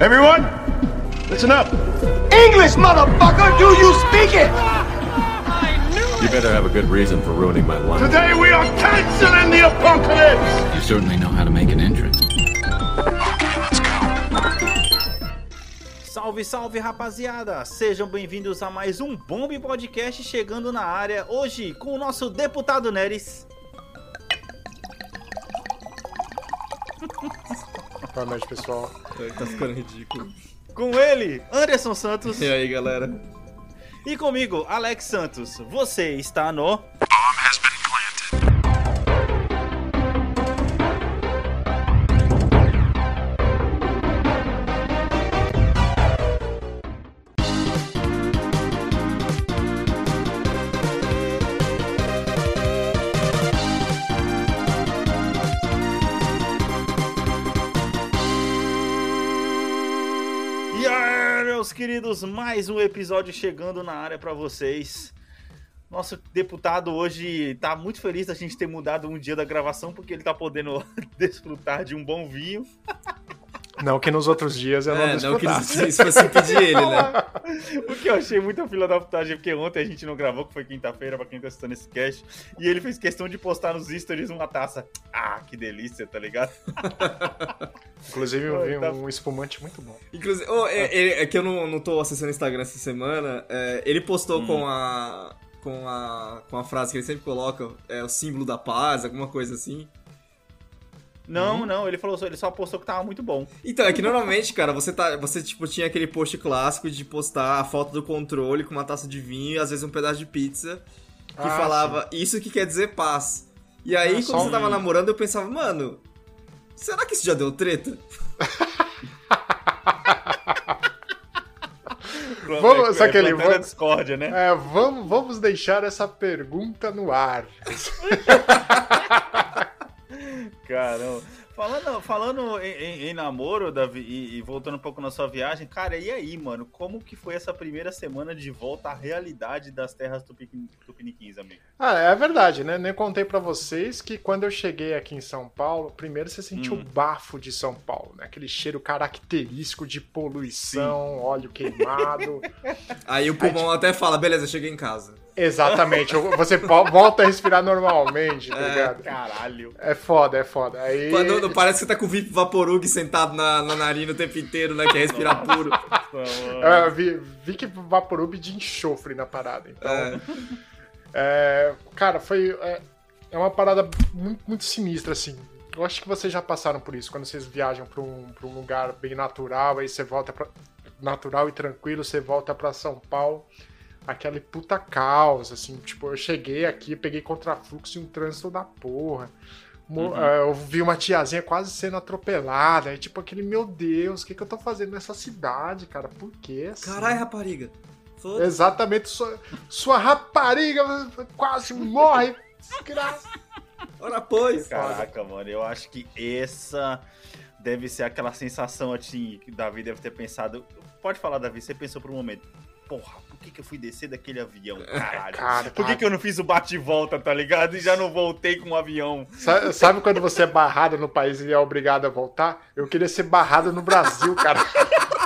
Everyone, listen up. English, motherfucker! Do you speak it? You better have a good reason for ruining my life. Today we are canceling the apocalypse. You certainly know how to make an entrance. Salve, salve rapaziada! Sejam bem-vindos a mais um Bomb Podcast chegando na área hoje com o nosso deputado Neres. Boa noite, pessoal. Tá ficando ridículo. Com ele, Anderson Santos. E aí, galera? E comigo, Alex Santos. Você está no. Queridos, mais um episódio chegando na área pra vocês. Nosso deputado hoje tá muito feliz da gente ter mudado um dia da gravação porque ele tá podendo desfrutar de um bom vinho. Não que nos outros dias eu não É, não que desfrutasse. isso fosse impedir ele, né? O que eu achei muito fila da putagem, porque ontem a gente não gravou, que foi quinta-feira, pra quem tá assistindo esse cast, e ele fez questão de postar nos stories uma taça. Ah, que delícia, tá ligado? Inclusive eu vi Tá. um espumante muito bom. Inclusive, oh, é, é- é que eu não, não tô acessando o Instagram essa semana. é, ele postou com a. Com a, com a frase que ele sempre coloca, é o símbolo da paz, alguma coisa assim. Não, não, ele falou só, ele só postou que tava muito bom. Então, é que normalmente, cara, você tá. Você, tipo, tinha aquele post clássico de postar a foto do controle com uma taça de vinho e às vezes um pedaço de pizza que Ah, falava isso que quer dizer paz. E aí, Ah, quando só você um- tava namorando, eu pensava, mano, será que isso já deu treta? Vamos- aquele- plantando a vamos- discórdia, né? É, vamos, vamos deixar essa pergunta no ar. Caramba. Falando, falando em, em- em namoro, Davi, e, e voltando um pouco na sua viagem, cara, e aí, mano? Como que foi essa primeira semana de volta à realidade das terras tupi- tupiniquins, amigo? Ah, é verdade, né? Nem contei pra vocês que quando eu cheguei aqui em São Paulo, primeiro você sentiu Hum. o bafo de São Paulo, né? Aquele cheiro característico de poluição, óleo queimado. Aí o pulmão até fala, beleza, cheguei em casa. Exatamente. eu- Você volta a respirar normalmente, tá É, ligado? Caralho. É foda, é foda. Aí. Quando não parece que você tá com o VIP Vaporug sentado na, na narina o tempo inteiro, né? Quer respirar puro. É, vi, vi que Vaporub de enxofre na parada. Então, É. é, cara, foi. É, é uma parada muito, muito sinistra, assim. Eu acho que vocês já passaram por isso. Quando vocês viajam pra um, pra um lugar bem natural, aí você volta pra. Natural e tranquilo, você volta pra São Paulo. Aquela puta caos, assim. Tipo, eu cheguei aqui, peguei contrafluxo e um trânsito da porra. Mo- é, eu vi uma tiazinha quase sendo atropelada. Aí, tipo, aquele, meu Deus, o que, que eu tô fazendo nessa cidade, cara? Por quê? assim? Caralho, rapariga. Foda-se. Exatamente, sua, sua rapariga quase morre. Desgraça. Ora, pois. Caraca, mano, eu acho que essa deve ser aquela sensação assim que o Davi deve ter pensado. Pode falar, Davi, você pensou por um momento. Porra, por que, que eu fui descer daquele avião? Caralho. Cara, por que, que eu não fiz o bate e volta, tá ligado? E já não voltei com o avião. Sa- Sabe quando você é barrado no país e é obrigado a voltar? Eu queria ser barrado no Brasil, cara.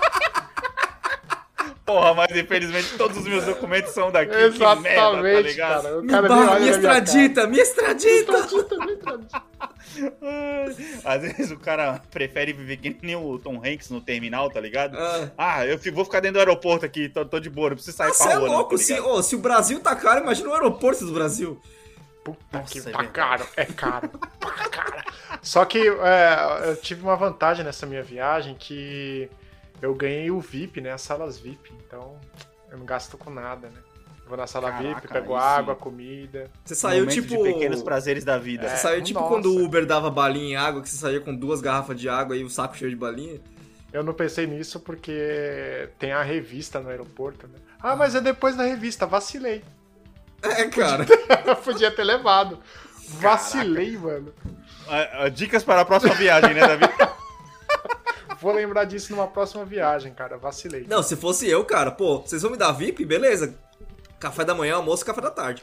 Porra, mas infelizmente todos os meus documentos são daqui. que merda, tá Exatamente, ligado? cara. O Me cara barra, me cara. extradita, me extradita. Extradita, me extradita. Às vezes o cara prefere viver que nem o Tom Hanks no terminal, tá ligado? Ah. Ah, eu vou ficar dentro do aeroporto aqui, tô, tô de boa, não preciso sair Você pra é rua, não, louco, tá se, ô, se o Brasil tá caro, imagina o aeroporto do Brasil. Puta Nossa, que é tá caro, é caro, pra cara. Só que é, eu tive uma vantagem nessa minha viagem que eu ganhei o VIP, né? As salas VIP, então eu não gasto com nada, né? Vou na sala Caraca, VIP, pego aí sim. água, comida. Você saiu Momento tipo. de pequenos prazeres da vida. Você É, saiu tipo nossa. quando o Uber dava balinha em água, que você saía com duas garrafas de água e o saco cheio de balinha. Eu não pensei nisso porque tem a revista no aeroporto, né? Ah, mas é depois da revista, vacilei. É, cara. Podia ter levado. Vacilei, mano. Ah, ah, dicas para a próxima viagem, né, Davi? Vou lembrar disso numa próxima viagem, cara. Vacilei. Não, se fosse eu, cara, pô, vocês vão me dar VIP? Beleza. Café da manhã, almoço e café da tarde.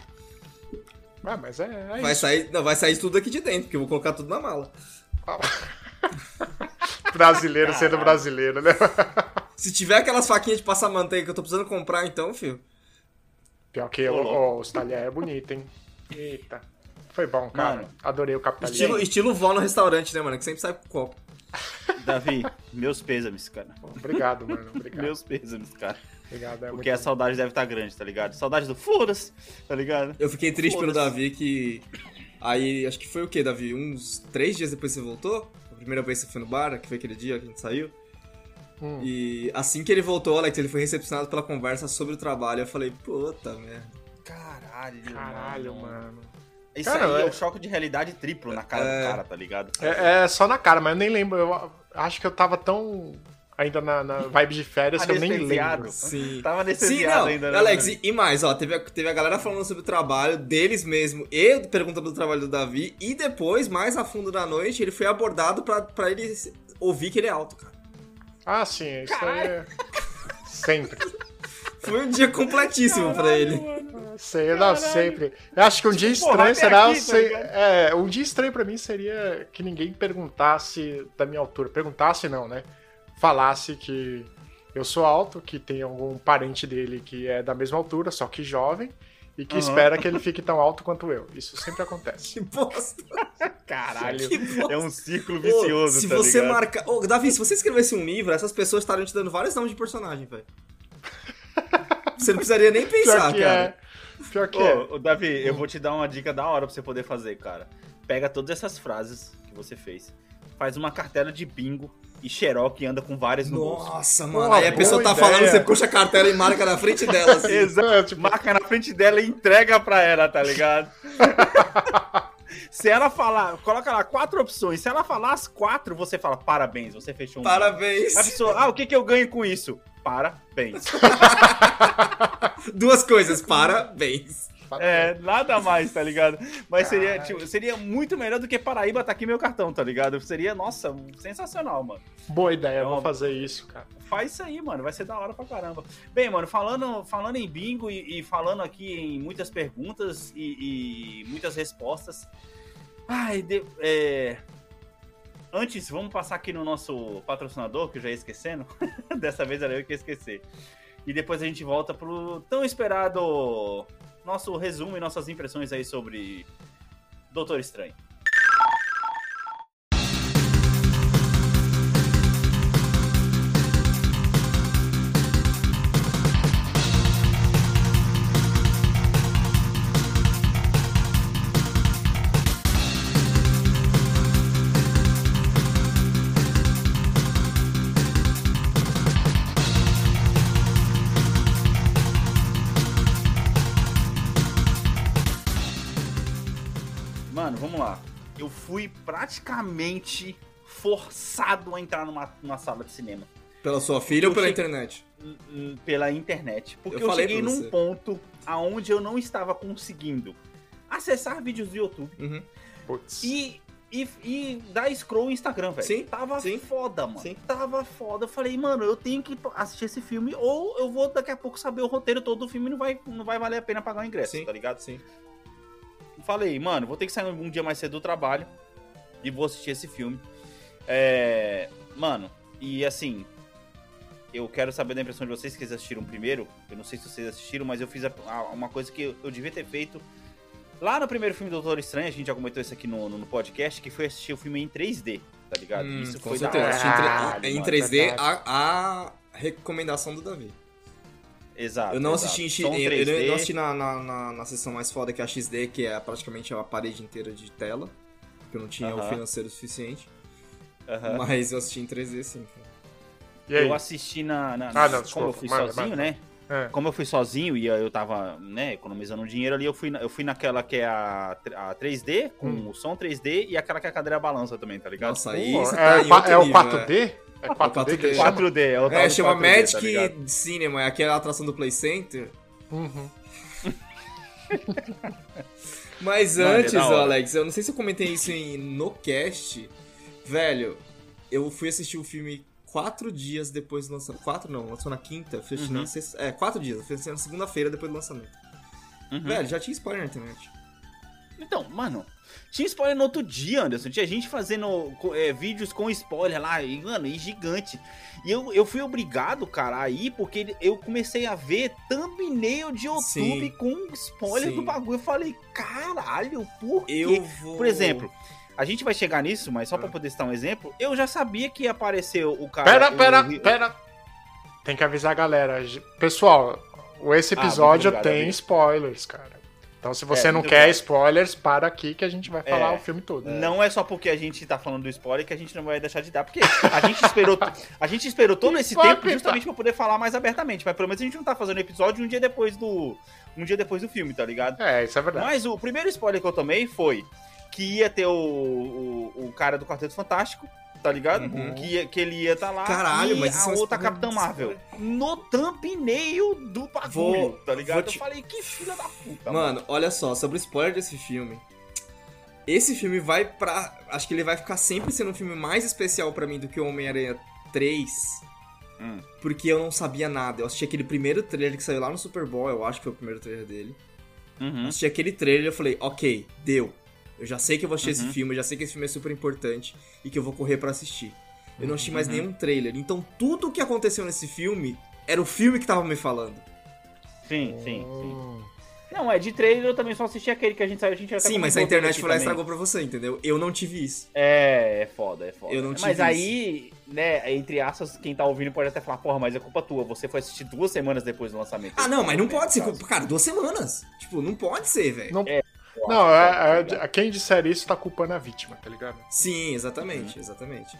Ah, mas é, é Vai isso. sair, não, vai sair tudo aqui de dentro, porque eu vou colocar tudo na mala. Brasileiro sendo brasileiro, né? Se tiver aquelas faquinhas de passar manteiga que eu tô precisando comprar, então, filho. Pior que o, os talher é bonito, hein? Eita. Foi bom, cara. Mano. Adorei o capitalismo. Estilo, estilo vó no restaurante, né, mano? Que sempre sai com copo. Davi, meus pêsames, cara. Obrigado, mano. Obrigado. Meus pêsames, cara. Obrigado. É Porque muito a saudade deve estar grande, tá ligado? Saudade do foda-se, tá ligado? Eu fiquei triste pelo. Davi que. Aí, acho que foi o quê, Davi? Uns três dias depois você voltou? A primeira vez que você foi no bar, que foi aquele dia que a gente saiu. Hum. E assim que ele voltou, Alex, ele foi recepcionado pela conversa sobre o trabalho. Eu falei, puta merda. Caralho, Caralho, mano. Isso Cara, aí é é- um choque de realidade triplo na cara É. do cara, tá ligado? É, é só na cara, mas eu nem lembro. Eu acho que eu tava tão. Ainda na, na vibe de férias que eu nem lembro. Sim. Tava Sim, anestesiado não. ainda, né? Alex, e, e mais, ó, teve, a- teve a galera falando sobre o trabalho deles mesmo e perguntando do trabalho do Davi. E depois, mais a fundo da noite, ele foi abordado pra, pra ele ouvir que ele é alto, cara. Ah, sim, isso aí é. Sempre. Foi um dia completíssimo pra ele. Sei, não, sempre. Eu acho que um dia Tipo, porra, estranho será. aqui, tá é, um dia estranho pra mim seria que ninguém perguntasse da minha altura. Perguntasse, não, né? Falasse que eu sou alto, que tem algum parente dele que é da mesma altura, só que jovem, e que Aham. espera que ele fique tão alto quanto eu. Isso sempre acontece. Que bosta. Caralho, Que bosta. é um círculo Ô, vicioso, se tá você ligado? marcar. Ô, Davi, se você escrevesse um livro, essas pessoas estariam te dando vários nomes de personagem, velho. Você não precisaria nem pensar, Pior que cara. é. Pior que é. Ô, ô, Davi, eu vou te dar uma dica da hora pra você poder fazer, cara. Pega todas essas frases que você fez, faz uma cartela de bingo e xerox e anda com várias no bolso. Nossa, mano. Pô, Aí a pessoa tá falando, você puxa a cartela e marca na frente dela, assim. Exato. É, tipo, Marca na frente dela e entrega pra ela, tá ligado? Se ela falar, coloca lá quatro opções. Se ela falar as quatro, você fala parabéns, você fechou um. Parabéns. A pessoa, ah, o que, que eu ganho com isso? Parabéns. Duas coisas, parabéns. É, nada mais, tá ligado? Mas seria, tipo, seria muito melhor do que Paraíba tá aqui meu cartão, tá ligado? Seria, nossa, sensacional, mano. Boa ideia, vou uma- fazer isso, cara. Faz isso aí, mano. Vai ser da hora pra caramba. Bem, mano, falando, falando em bingo e, e falando aqui em muitas perguntas e, e muitas respostas. Ai, de- é... Antes, vamos passar aqui no nosso patrocinador, que eu já ia esquecendo. Dessa vez era eu que ia esquecer. E depois a gente volta pro tão esperado nosso resumo e nossas impressões aí sobre Doutor Estranho. Praticamente forçado a entrar numa, numa sala de cinema. Pela sua filha ou Eu pela cheguei- internet? Pela internet. Porque Eu eu, cheguei num você. ponto aonde eu não estava conseguindo acessar vídeos do YouTube Uhum. Putz. e, e, e dar scroll no Instagram, velho. Sim, Tava sim. foda, mano. Sim. Tava foda. Eu falei, mano, eu tenho que assistir esse filme ou eu vou daqui a pouco saber o roteiro todo do filme e não vai, não vai valer a pena pagar o ingresso, Sim. tá ligado? Sim. Falei, mano, vou ter que sair um dia mais cedo do trabalho e vou assistir esse filme. É, Mano, e assim, eu quero saber da impressão de vocês que vocês assistiram primeiro. Eu não sei se vocês assistiram, mas eu fiz a- a- uma coisa que eu, eu devia ter feito lá no primeiro filme do Doutor Estranho. A gente já comentou isso aqui no, no podcast, que foi assistir o filme em 3D, tá ligado? Hum, isso com foi da certeza. hora. Assisti em tre- Caralho, em mano, 3D verdade. a, a recomendação do Davi. Exato. Eu não exato. assisti em eu, eu 3D. não assisti na, na, na, na sessão mais foda que é a XD, que é praticamente a parede inteira de tela. Porque eu não tinha o Aham. financeiro suficiente. Aham. Mas eu assisti em 3D sim. Eu assisti na. na- Ah, não, como desculpa, eu fui manda, sozinho, manda. né? É. Como eu fui sozinho e eu tava, né, economizando dinheiro ali, eu fui, na- eu fui naquela que é a, a 3D, com Hum. o som 3D e aquela que é a cadeira balança também, tá ligado? Nossa, aí Pô, é, tá o em qua- outro é o nível, 4D? É 4D que ele 4D. chama? 4D, é o É, chama 4D, tá Magic ligado? Cinema, é aquela atração do Play Center. Uhum. Mas é antes, hora. Alex, eu não sei se eu comentei isso em, no cast. Velho, eu fui assistir o filme quatro dias depois do lançamento. Quatro não, lançou na quinta, assistir Uhum. na sexta. É, quatro dias, assistir na segunda-feira depois do lançamento. Uhum. Velho, já tinha spoiler na internet. Então, mano, tinha spoiler no outro dia, Anderson. Tinha gente fazendo é, vídeos com spoiler lá, e, mano, e gigante. E eu, eu fui obrigado, cara, a ir porque eu comecei a ver thumbnail de YouTube Sim. com spoiler Sim. do bagulho. Eu falei, caralho, por quê? Eu vou. Por exemplo, a gente vai chegar nisso, mas só pra poder citar um exemplo, eu já sabia que ia aparecer o cara. Pera, o- pera, o- pera. Tem que avisar a galera. Pessoal, esse Ah, episódio muito obrigado, tem amigo. spoilers, cara. Então, se você É, não quer spoilers, para aqui que a gente vai falar É. o filme todo. Não é só porque a gente tá falando do spoiler que a gente não vai deixar de dar, porque a gente esperou, a gente esperou todo esse tempo justamente pra poder falar mais abertamente, mas pelo menos a gente não tá fazendo episódio um dia depois do um dia depois do filme, tá ligado? É, isso é verdade. Mas o primeiro spoiler que eu tomei foi que ia ter o, o, o cara do Quarteto Fantástico, tá ligado? Uhum. Que, que ele ia estar lá Caralho, e mas é a um outra spoiler Capitã Marvel no thumbnail do bagulho, Vou- tá ligado? te- Eu falei, que filha da puta, Mano, olha só, sobre o spoiler desse filme. Esse filme vai pra. Acho que ele vai ficar sempre sendo um filme mais especial pra mim do que o Homem-Aranha 3. Hum. Porque eu não sabia nada. Eu assisti aquele primeiro trailer que saiu lá no Super Bowl, eu acho que foi o primeiro trailer dele. Uhum. Assisti aquele trailer e eu falei, ok, deu. Eu já sei que eu vou assistir Uhum. esse filme, eu já sei que esse filme é super importante e que eu vou correr pra assistir. Eu não assisti mais Uhum. nenhum trailer. Então tudo o que aconteceu nesse filme era o filme que tava me falando. Sim, sim, sim. Hum. Não, é de trailer eu também só assisti aquele que a gente saiu, a gente já Sim, mas a internet foi lá e estragou pra você, entendeu? Eu não tive isso. É, é foda, é foda. Eu não tive mas aí, né, entre aspas, quem tá ouvindo pode até falar, porra, mas é culpa tua, você foi assistir duas semanas depois do lançamento. Ah, não, mas não pode ser. Caso. Cara, duas semanas. Tipo, não pode ser, velho. Não, Eu não acho é, que tá é- ligado? quem disser isso tá culpando a vítima, tá ligado? Sim, exatamente, exatamente.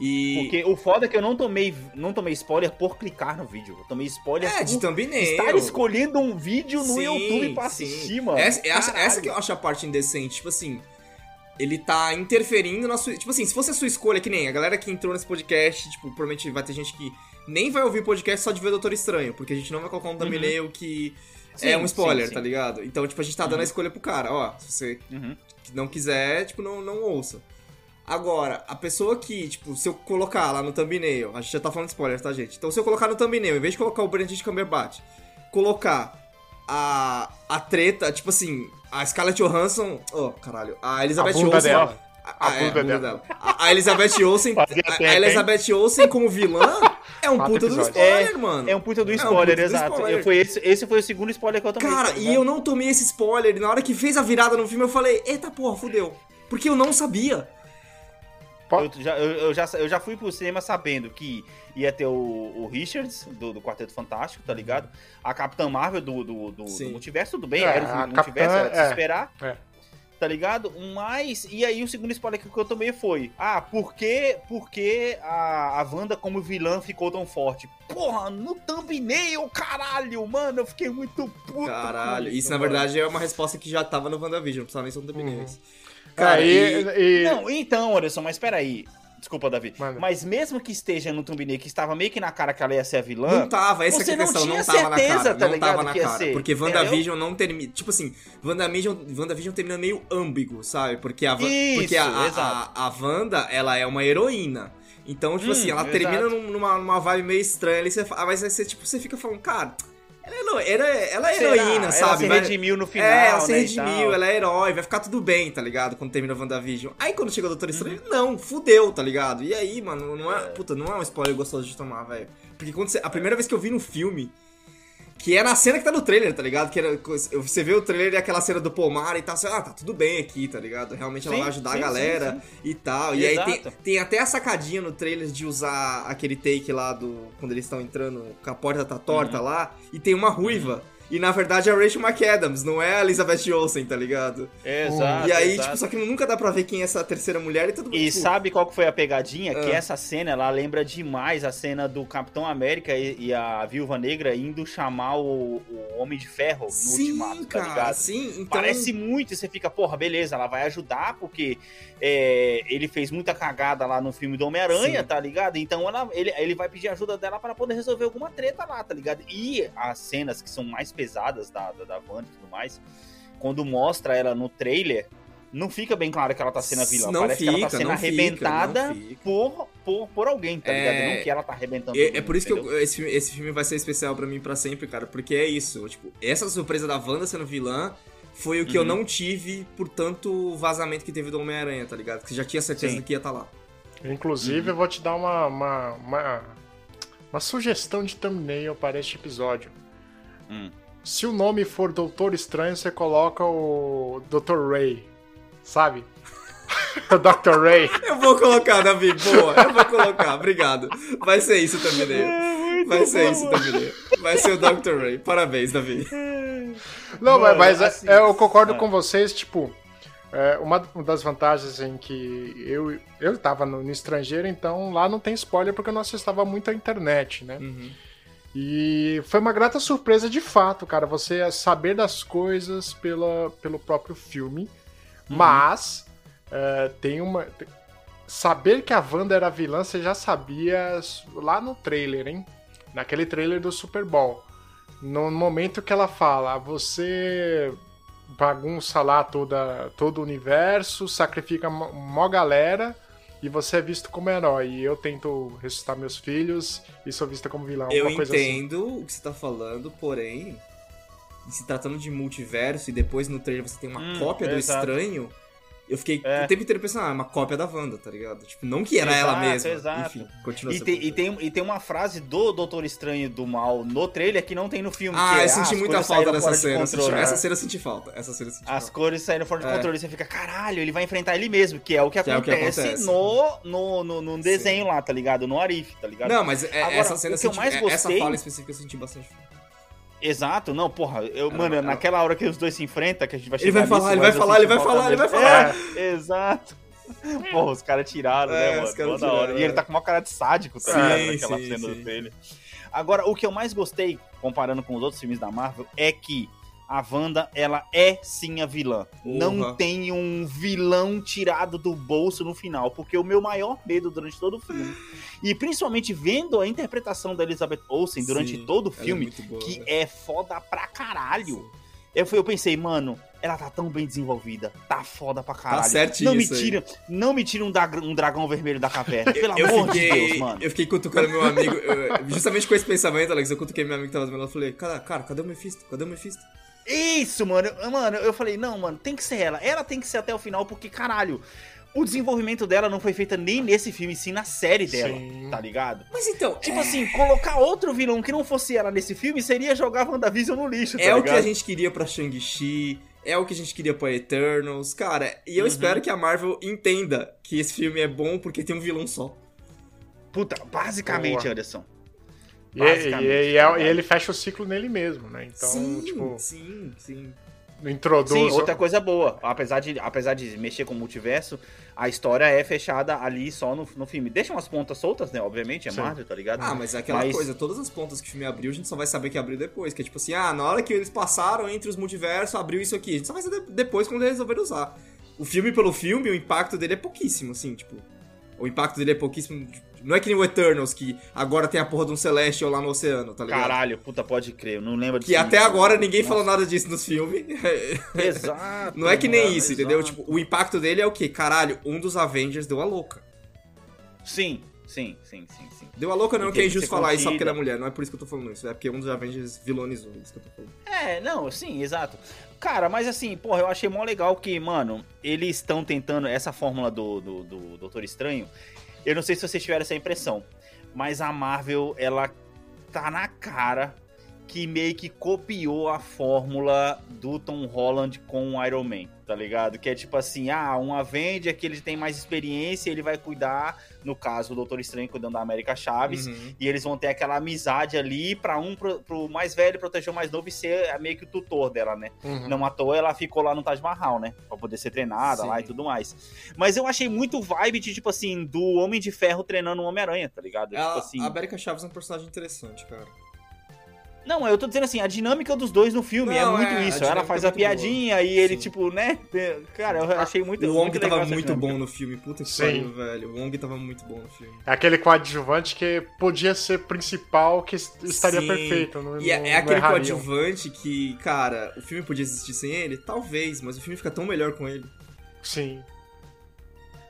E. Porque o foda é que eu não tomei, não tomei spoiler por clicar no vídeo. Eu tomei spoiler É, de por thumbnail. estar escolhendo um vídeo no Sim, YouTube pra sim. assistir, mano. Essa, essa, essa que eu acho a parte indecente. Tipo assim, ele tá interferindo na sua. Tipo assim, se fosse a sua escolha, que nem a galera que entrou nesse podcast, tipo, provavelmente vai ter gente que nem vai ouvir o podcast só de ver o Doutor Estranho, porque a gente não vai colocar um thumbnail que Uhum. Sim, é um spoiler, sim, sim. tá ligado? Então, tipo, a gente tá dando a escolha pro cara, ó, se você Uhum. não quiser, tipo, não, não ouça. Agora, a pessoa que, tipo, se eu colocar lá no thumbnail, a gente já tá falando de spoiler, tá, gente? Então, se eu colocar no thumbnail, em vez de colocar o Benedict Cumberbatch, colocar a, a treta, tipo assim, a Scarlett Johansson, oh, caralho, a Elizabeth A Olsen... dela. A, A é, bunda a bunda dela. dela. A, a Elizabeth Olsen, tempo, a? Elizabeth Olsen como vilã é um puta do spoiler, mano. É um puta do É um spoiler, puta do exato. spoiler. Eu- foi esse, esse foi o segundo spoiler que eu tomei. Cara, tá e eu não tomei esse spoiler. Na hora que fez a virada no filme, eu falei, eita porra, fudeu. Porque eu não sabia. Eu já, eu, eu já, eu já fui pro cinema sabendo que ia ter o, o Richards, do, do Quarteto Fantástico, tá ligado? A Capitã Marvel do, do, do, do multiverso, tudo bem, É, era o multiverso, Capitã, era de se é. esperar. É. Tá ligado? Mas, e aí o segundo spoiler que eu tomei foi: Ah, por que, por que a, a Wanda como vilã ficou tão forte? Porra, no thumbnail, caralho, mano, eu fiquei muito puto. Caralho, com isso na verdade é uma resposta que já tava no WandaVision, não precisava nem ser um thumbnails. Cara, Cara, e, e- Não, então, Anderson, mas peraí. Desculpa, Davi. Manda. Mas mesmo que esteja no thumbnail, que estava meio que na cara que ela ia ser a vilã. Não tava, essa é a não questão, não, tinha tava na certeza, cara. tá não tava na cara. ser, porque entendeu? WandaVision não termina. Tipo assim, WandaVision, WandaVision termina meio ambíguo, sabe? Porque a, Van- Isso, porque a, a, a, a Wanda, ela é uma heroína. Então, tipo Hum, assim, ela exato. termina num- numa, numa vibe meio estranha ali, você, mas aí você, tipo, você fica falando, cara, ela é, ela é, ela é heroína, Ela sabe? se Vai- redimiu no final, É, ela se né, e redimiu, ela é herói, vai ficar tudo bem, tá ligado? Quando termina o WandaVision. Aí quando chega o Doutor Estranho, Uhum. não, fudeu, tá ligado? E aí, mano, não é. Puta, não é um spoiler gostoso de tomar, velho. Porque quando você, a primeira vez que eu vi no filme. Que é na cena que tá no trailer, tá ligado? Que era, você vê o trailer e aquela cena do pomar e tal, você, ah, tá tudo bem aqui, tá ligado? Realmente ela Sim, vai ajudar sim, a galera sim, e tal. E aí tem, tem até a sacadinha no trailer de usar aquele take lá do. Quando eles estão entrando, que a porta tá torta Uhum. lá, e tem uma ruiva. E na verdade é a Rachel McAdams, não é a Elizabeth Olsen, tá ligado? Exato. e aí, exato. tipo, só que nunca dá pra ver quem é essa terceira mulher e tudo E tipo, sabe qual que foi a pegadinha? Que Ah. essa cena, ela lembra demais a cena do Capitão América e, e a Viúva Negra indo chamar o, o Homem de Ferro no Sim, Ultimato, tá cara, ligado? sim. Então, Parece muito e você fica, porra, beleza, ela vai ajudar porque é, ele fez muita cagada lá no filme do Homem-Aranha, tá ligado? Então ela, ele, ele vai pedir ajuda dela para poder resolver alguma treta lá, tá ligado? E as cenas que são mais pesadas da, da, da Wanda e tudo mais, quando mostra ela no trailer, não fica bem claro que ela tá sendo a vilã. Não Parece que ela tá fica, sendo fica, arrebentada fica. por, por, por alguém, tá ligado? É- E Não que ela tá arrebentando. É, todo é por mundo, isso que entendeu? eu- esse, filme, esse filme vai ser especial pra mim pra sempre, cara. Porque é isso. Tipo, essa surpresa da Wanda sendo vilã foi o que eu não tive por tanto vazamento que teve do Homem-Aranha, tá ligado? Que já tinha certeza Sim. que ia estar lá. Inclusive, eu vou te dar uma, uma, uma, uma sugestão de thumbnail para este episódio. Hum. Se o nome for Doutor Estranho, você coloca o Dr. Ray, sabe? o Dr. Ray. Eu vou colocar, Davi, boa. Eu vou colocar, obrigado. Vai ser isso também, David. Vai ser isso também. Vai ser o Dr. Ray. Parabéns, Davi. Não, Mano, mas é- assim, é, eu concordo é. com vocês, tipo, é, uma, das vantagens em que eu, eu tava no, no estrangeiro, então lá não tem spoiler porque eu não acessava muito a internet, né? E foi uma grata surpresa de fato, cara, você saber das coisas pela, pelo próprio filme, mas é, tem uma... Saber que a Wanda era vilã, você já sabia lá no trailer, hein? Naquele trailer do Super Bowl. No momento que ela fala, você bagunça lá toda, todo o universo, sacrifica mó galera e você é visto como herói. E eu tento ressuscitar meus filhos e sou vista como vilão. Eu assim. entendo o que você tá falando, porém, se tratando de multiverso e depois no trailer você tem uma Hum, cópia do exato. estranho, eu fiquei É. o tempo inteiro pensando, ah, é uma cópia da Wanda, tá ligado? Tipo, não que era ela Exato, mesma. exato. Enfim, continua E e, tem, e tem uma frase do Doutor Estranho do Mal no trailer que não tem no filme. Ah, é, eu senti as muita falta dessa de cena. eu controle. senti- É. Essa cena eu senti falta. Essa cena eu senti As falta. cores saíram fora de É. controle. Você fica, caralho, ele vai enfrentar ele mesmo, que é o que Que é o que acontece, acontece. No, no, no, no desenho lá, tá ligado? No Arif, tá ligado? Não, mas é- Agora, essa cena eu senti- mais é- gostei- Essa fala específica eu senti bastante falta. Exato, não, porra, eu, Era- mano, era- naquela hora que os dois se enfrentam, que a gente vai Ele chegar vai falar, nisso, ele vai mas eu falar, ele vai falar, ele vai falar. É, exato. Porra, os caras tiraram, É, né, os mano? caras Mó da hora. tiraram, E ele é. tá com uma cara de sádico, tá Sim, ligado? Naquela sim, cena sim. trailer. Agora, o que eu mais gostei, comparando com os outros filmes da Marvel, é que a Wanda, ela é sim a vilã. Não Porra. tem um vilão tirado do bolso no final, porque o meu maior medo durante todo o filme, e principalmente vendo a interpretação da Elizabeth Olsen durante Sim, todo o é filme, muito boa, que velho. é foda pra caralho. Eu, fui- eu pensei, mano, ela tá tão bem desenvolvida, tá foda pra caralho. certinho não me aí. tira, não me tira um, dra- um dragão vermelho da caverna, pelo eu amor fiquei, de Deus, mano. Eu fiquei cutucando meu amigo, eu- justamente com esse pensamento, Alex, eu cutuquei meu amigo que tava do meu lado falei, cara, cara, cadê o Mephisto? Cadê o Mephisto? Isso, mano. Eu- Mano, eu falei, não, mano, tem que ser ela. Ela tem que ser até o final, porque, caralho, o desenvolvimento dela não foi feito nem nesse filme, sim na série dela, Sim. tá ligado? Mas então, Tipo assim, colocar outro vilão que não fosse ela nesse filme seria jogar WandaVision no lixo, tá é o que ligado? a gente queria pra Shang-Chi, é o que a gente queria pra Eternals, cara, e eu Uhum. espero que a Marvel entenda que esse filme é bom porque tem um vilão só. Puta, basicamente, Boa. Anderson. E, e- e- e- tá ligado? e ele fecha o ciclo nele mesmo, né? Então, sim, tipo, sim, sim. introduz. Sim, outra coisa boa. Apesar de, apesar de mexer com o multiverso, a história é fechada ali só no, no filme. Deixa umas pontas soltas, né? Obviamente, é Sim. Marvel, tá ligado? Ah, mas é aquela Mas- coisa, todas as pontas que o filme abriu, a gente só vai saber que abriu depois. Que é tipo assim, ah, na hora que eles passaram entre os multiversos, abriu isso aqui. A gente só vai saber depois quando eles resolveram usar. O filme pelo filme, o impacto dele é pouquíssimo, assim, tipo. O impacto dele é pouquíssimo. Não é que nem o Eternals, que agora tem a porra de um Celestial lá no oceano, tá ligado? Caralho, puta, pode crer. Eu não lembro disso. Que até agora ninguém Nossa. falou nada disso nos filmes. Exato. Não é que nem mano, isso, entendeu? exato. Tipo, o impacto dele é o quê? Caralho, um dos Avengers deu a louca. Sim, sim, sim, sim, sim. Deu a louca não, E que é injusto falar isso só porque ela é mulher. Não é por isso que eu tô falando isso. É porque um dos Avengers vilonizou isso que eu tô falando. É, não, sim, exato. Cara, mas assim, porra, eu achei mó legal que, mano, eles estão tentando essa fórmula do, do, do Doutor Estranho. Eu não sei se vocês tiveram essa impressão, mas a Marvel, ela tá na cara que meio que copiou a fórmula do Tom Holland com o Iron Man, tá ligado? Que é tipo assim, ah, um Avenger que ele tem mais experiência, ele vai cuidar, no caso, o Doutor Estranho cuidando da América Chaves, Uhum. e eles vão ter aquela amizade ali pra um pro, pro mais velho proteger o mais novo e ser meio que o tutor dela, né? Uhum. Não à toa ela ficou lá no Taj Mahal, né? Pra poder ser treinada Sim. lá e tudo mais. Mas eu achei muito vibe de, tipo assim, do Homem de Ferro treinando o Homem-Aranha, tá ligado? Ela- tipo assim. A América Chaves é um personagem interessante, cara. Não, eu tô dizendo assim, a dinâmica dos dois no filme é Não, muito é, isso. Ela faz é a piadinha e ele, Sim. tipo, né? Cara, eu achei muito, o Wong muito tava muito dinâmica. bom no filme. Puta que pariu, velho. O Wong tava muito bom no filme. É aquele coadjuvante que podia ser principal, que est- estaria Sim. perfeito. Não, E é, não- é aquele coadjuvante que, cara, o filme podia existir sem ele? Talvez, mas o filme fica tão melhor com ele. Sim.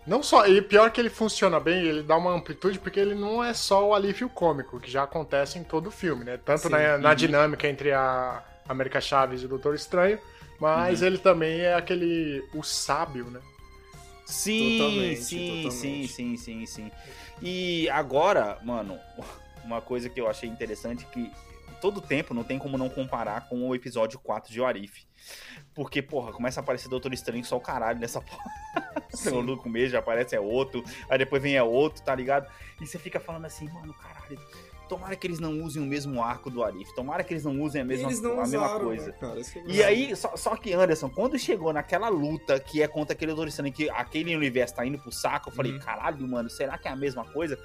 Não só, e pior que ele funciona bem, ele dá uma amplitude, porque ele não é só o alívio cômico, que já acontece em todo o filme, né? Tanto Sim, na, na uhum. dinâmica entre a América Chaves e o Doutor Estranho, Mas Uhum. ele também é aquele. o sábio, né? Sim, Totalmente, sim, totalmente. sim, sim, sim, sim. E agora, mano, uma coisa que eu achei interessante que todo tempo não tem como não comparar com o episódio 4 de Warif. Porque, porra, começa a aparecer Doutor Estranho só o caralho nessa porra. Sim. No começo já aparece é outro, aí depois vem é outro, tá ligado? E você fica falando assim, mano, caralho, tomara que eles não usem o mesmo arco do Arif, tomara que eles não usem a mesma, Eles não a mesma usaram, coisa. né, cara? É o E aí, só, só que, Anderson, quando chegou naquela luta que é contra aquele Doutor Estranho, que aquele universo tá indo pro saco, eu falei, Uhum. caralho, mano, será que é a mesma coisa?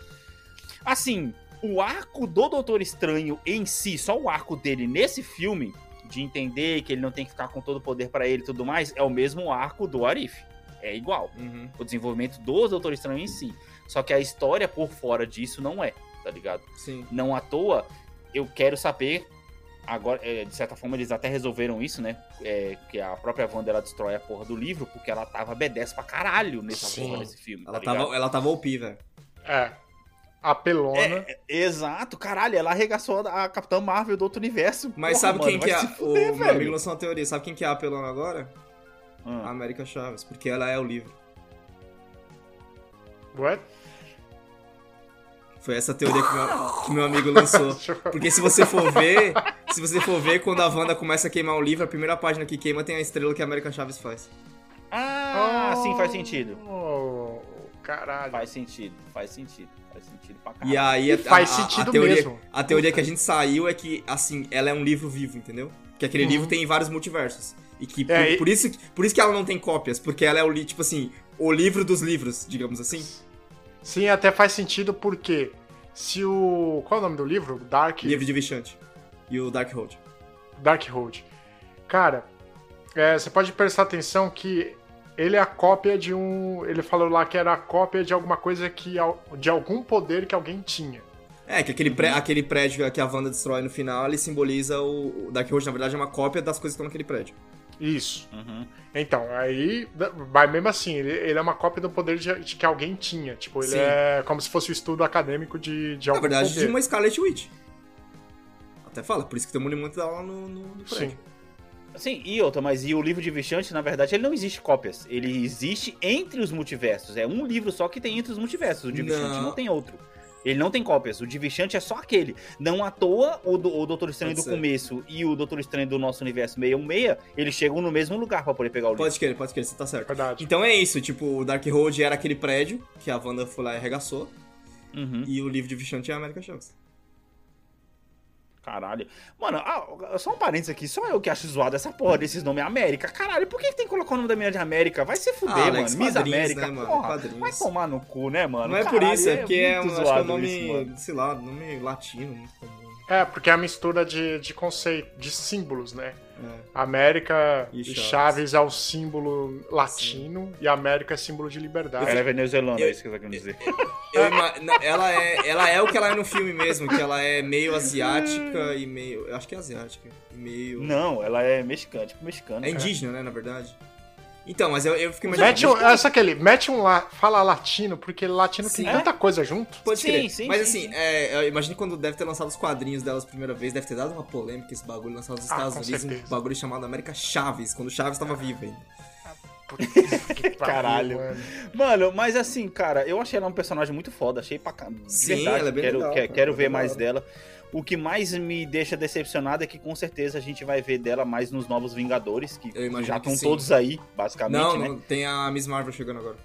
Assim, o arco do Doutor Estranho em si, só o arco dele nesse filme, de entender que ele não tem que ficar com todo o poder pra ele e tudo mais, é o mesmo arco do Arif. É igual. Uhum. O desenvolvimento do Doutor Estranho em si. Só que a história por fora disso não é, tá ligado? Sim. Não à toa, eu quero saber. Agora, é, de certa forma, eles até resolveram isso, né? É, que a própria Wanda ela destrói a porra do livro, porque ela tava B10 pra caralho nessa Sim. porra desse filme. Ela tá tava, ela tava OP, velho. É. Apelona. É, Exato, caralho, ela arregaçou a Capitã Marvel do outro universo. Mas Porra, sabe mano, quem que é? se fuder, o meu amigo lançou uma teoria. Sabe quem que é a apelona agora? A Ah. América Chaves. Porque ela é o livro. What? Foi essa teoria que meu, que meu amigo lançou. Porque se você for ver, se você for ver, quando a Wanda começa a queimar o livro, a primeira página que queima tem a estrela que a América Chaves faz. Ah, sim, faz sentido. Caralho. Faz sentido, faz sentido. Faz sentido pra caralho. E aí a, faz a- sentido a teoria, mesmo. A teoria que a gente saiu é que, assim, ela é um livro vivo, entendeu? Que aquele Uhum. livro tem vários multiversos. E que por, É, e- por isso, por isso que ela não tem cópias, porque ela é o tipo assim, o livro dos livros, digamos assim. Sim, até faz sentido porque se o. Qual é o nome do livro? Dark. Livro de Vichante. E o Dark Road. Dark Road. Cara, é, você pode prestar atenção que ele é a cópia de um. Ele falou lá que era a cópia de alguma coisa que. de algum poder que alguém tinha. É, que aquele, pré- aquele prédio que a Wanda destrói no final, ele simboliza o, o Dark Road, na verdade, é uma cópia das coisas que estão naquele prédio. Isso. Uhum. Então, aí. Mas mesmo assim, ele, ele é uma cópia do poder de, de que alguém tinha. Tipo, ele Sim. é como se fosse o estudo acadêmico de, de Na algum verdade, poder. de uma Scarlet Witch. Até fala, por isso que tem um monumento dela no, no, no prédio. Sim. Sim, e outra, mas e o livro de Vichante, na verdade, ele não existe cópias. Ele existe entre os multiversos. É um livro só que tem entre os multiversos. O de Vichante Não. não tem outro. Ele não tem cópias. O de Vichante é só aquele. Não à toa, o, do, o Doutor Estranho Pode do ser. começo e o Doutor Estranho do nosso universo 616, eles chegam no mesmo lugar pra poder pegar o livro. Pode querer, pode querer, você tá certo. Verdade. Então é isso, tipo, o Dark Road era aquele prédio que a Wanda foi lá e arregaçou, Uhum. e o livro de Vichante é a América Chaves. Caralho. Mano, ah, só um parênteses aqui. Só eu que acho zoado essa porra desses nomes América. Caralho, por que, que tem que colocar o nome da menina de América? Vai se fuder, Ah, mano. Alex, Miss América, né, mano? porra. Quadrinhos. Vai tomar no cu, né, mano? Não é por isso, é porque é, um, muito acho que é um zoado nome, isso, sei lá, nome latino, muito comum. É, porque é a mistura de, de conceito, de símbolos, né? É. América E e Chaves. Chaves é o símbolo latino e América é símbolo de liberdade. Ela é venezuelana, Eu- é isso que eu tô querendo dizer. Eu na- ela, é, ela é o que ela é no filme mesmo, que ela é meio asiática e meio. Eu acho que é asiática. E meio. Não, ela é mexicana, tipo mexicana. É indígena, né, na verdade. Então, mas eu, eu fico imaginando. Mete um, essa aquele, mete um lá, fala latino, porque latino tem Sim. tanta coisa junto. Pode Sim, crer. sim, Mas sim, assim, sim. é, eu imagino quando deve ter lançado os quadrinhos delas a primeira vez, deve ter dado uma polêmica esse bagulho, lançado nos Ah, Estados Unidos, um certeza. bagulho chamado América Chaves, quando Chaves tava vivo ainda. Caralho. mano. Mano, mas assim, cara, eu achei ela um personagem muito foda, achei pra. De Sim, verdade, ela é bem quero, legal, que- cara, quero é ver mais dela. O que mais me deixa decepcionado é que com certeza a gente vai ver dela mais nos Novos Vingadores, que já estão todos aí, basicamente, Não, né? não, tem a Miss Marvel chegando agora.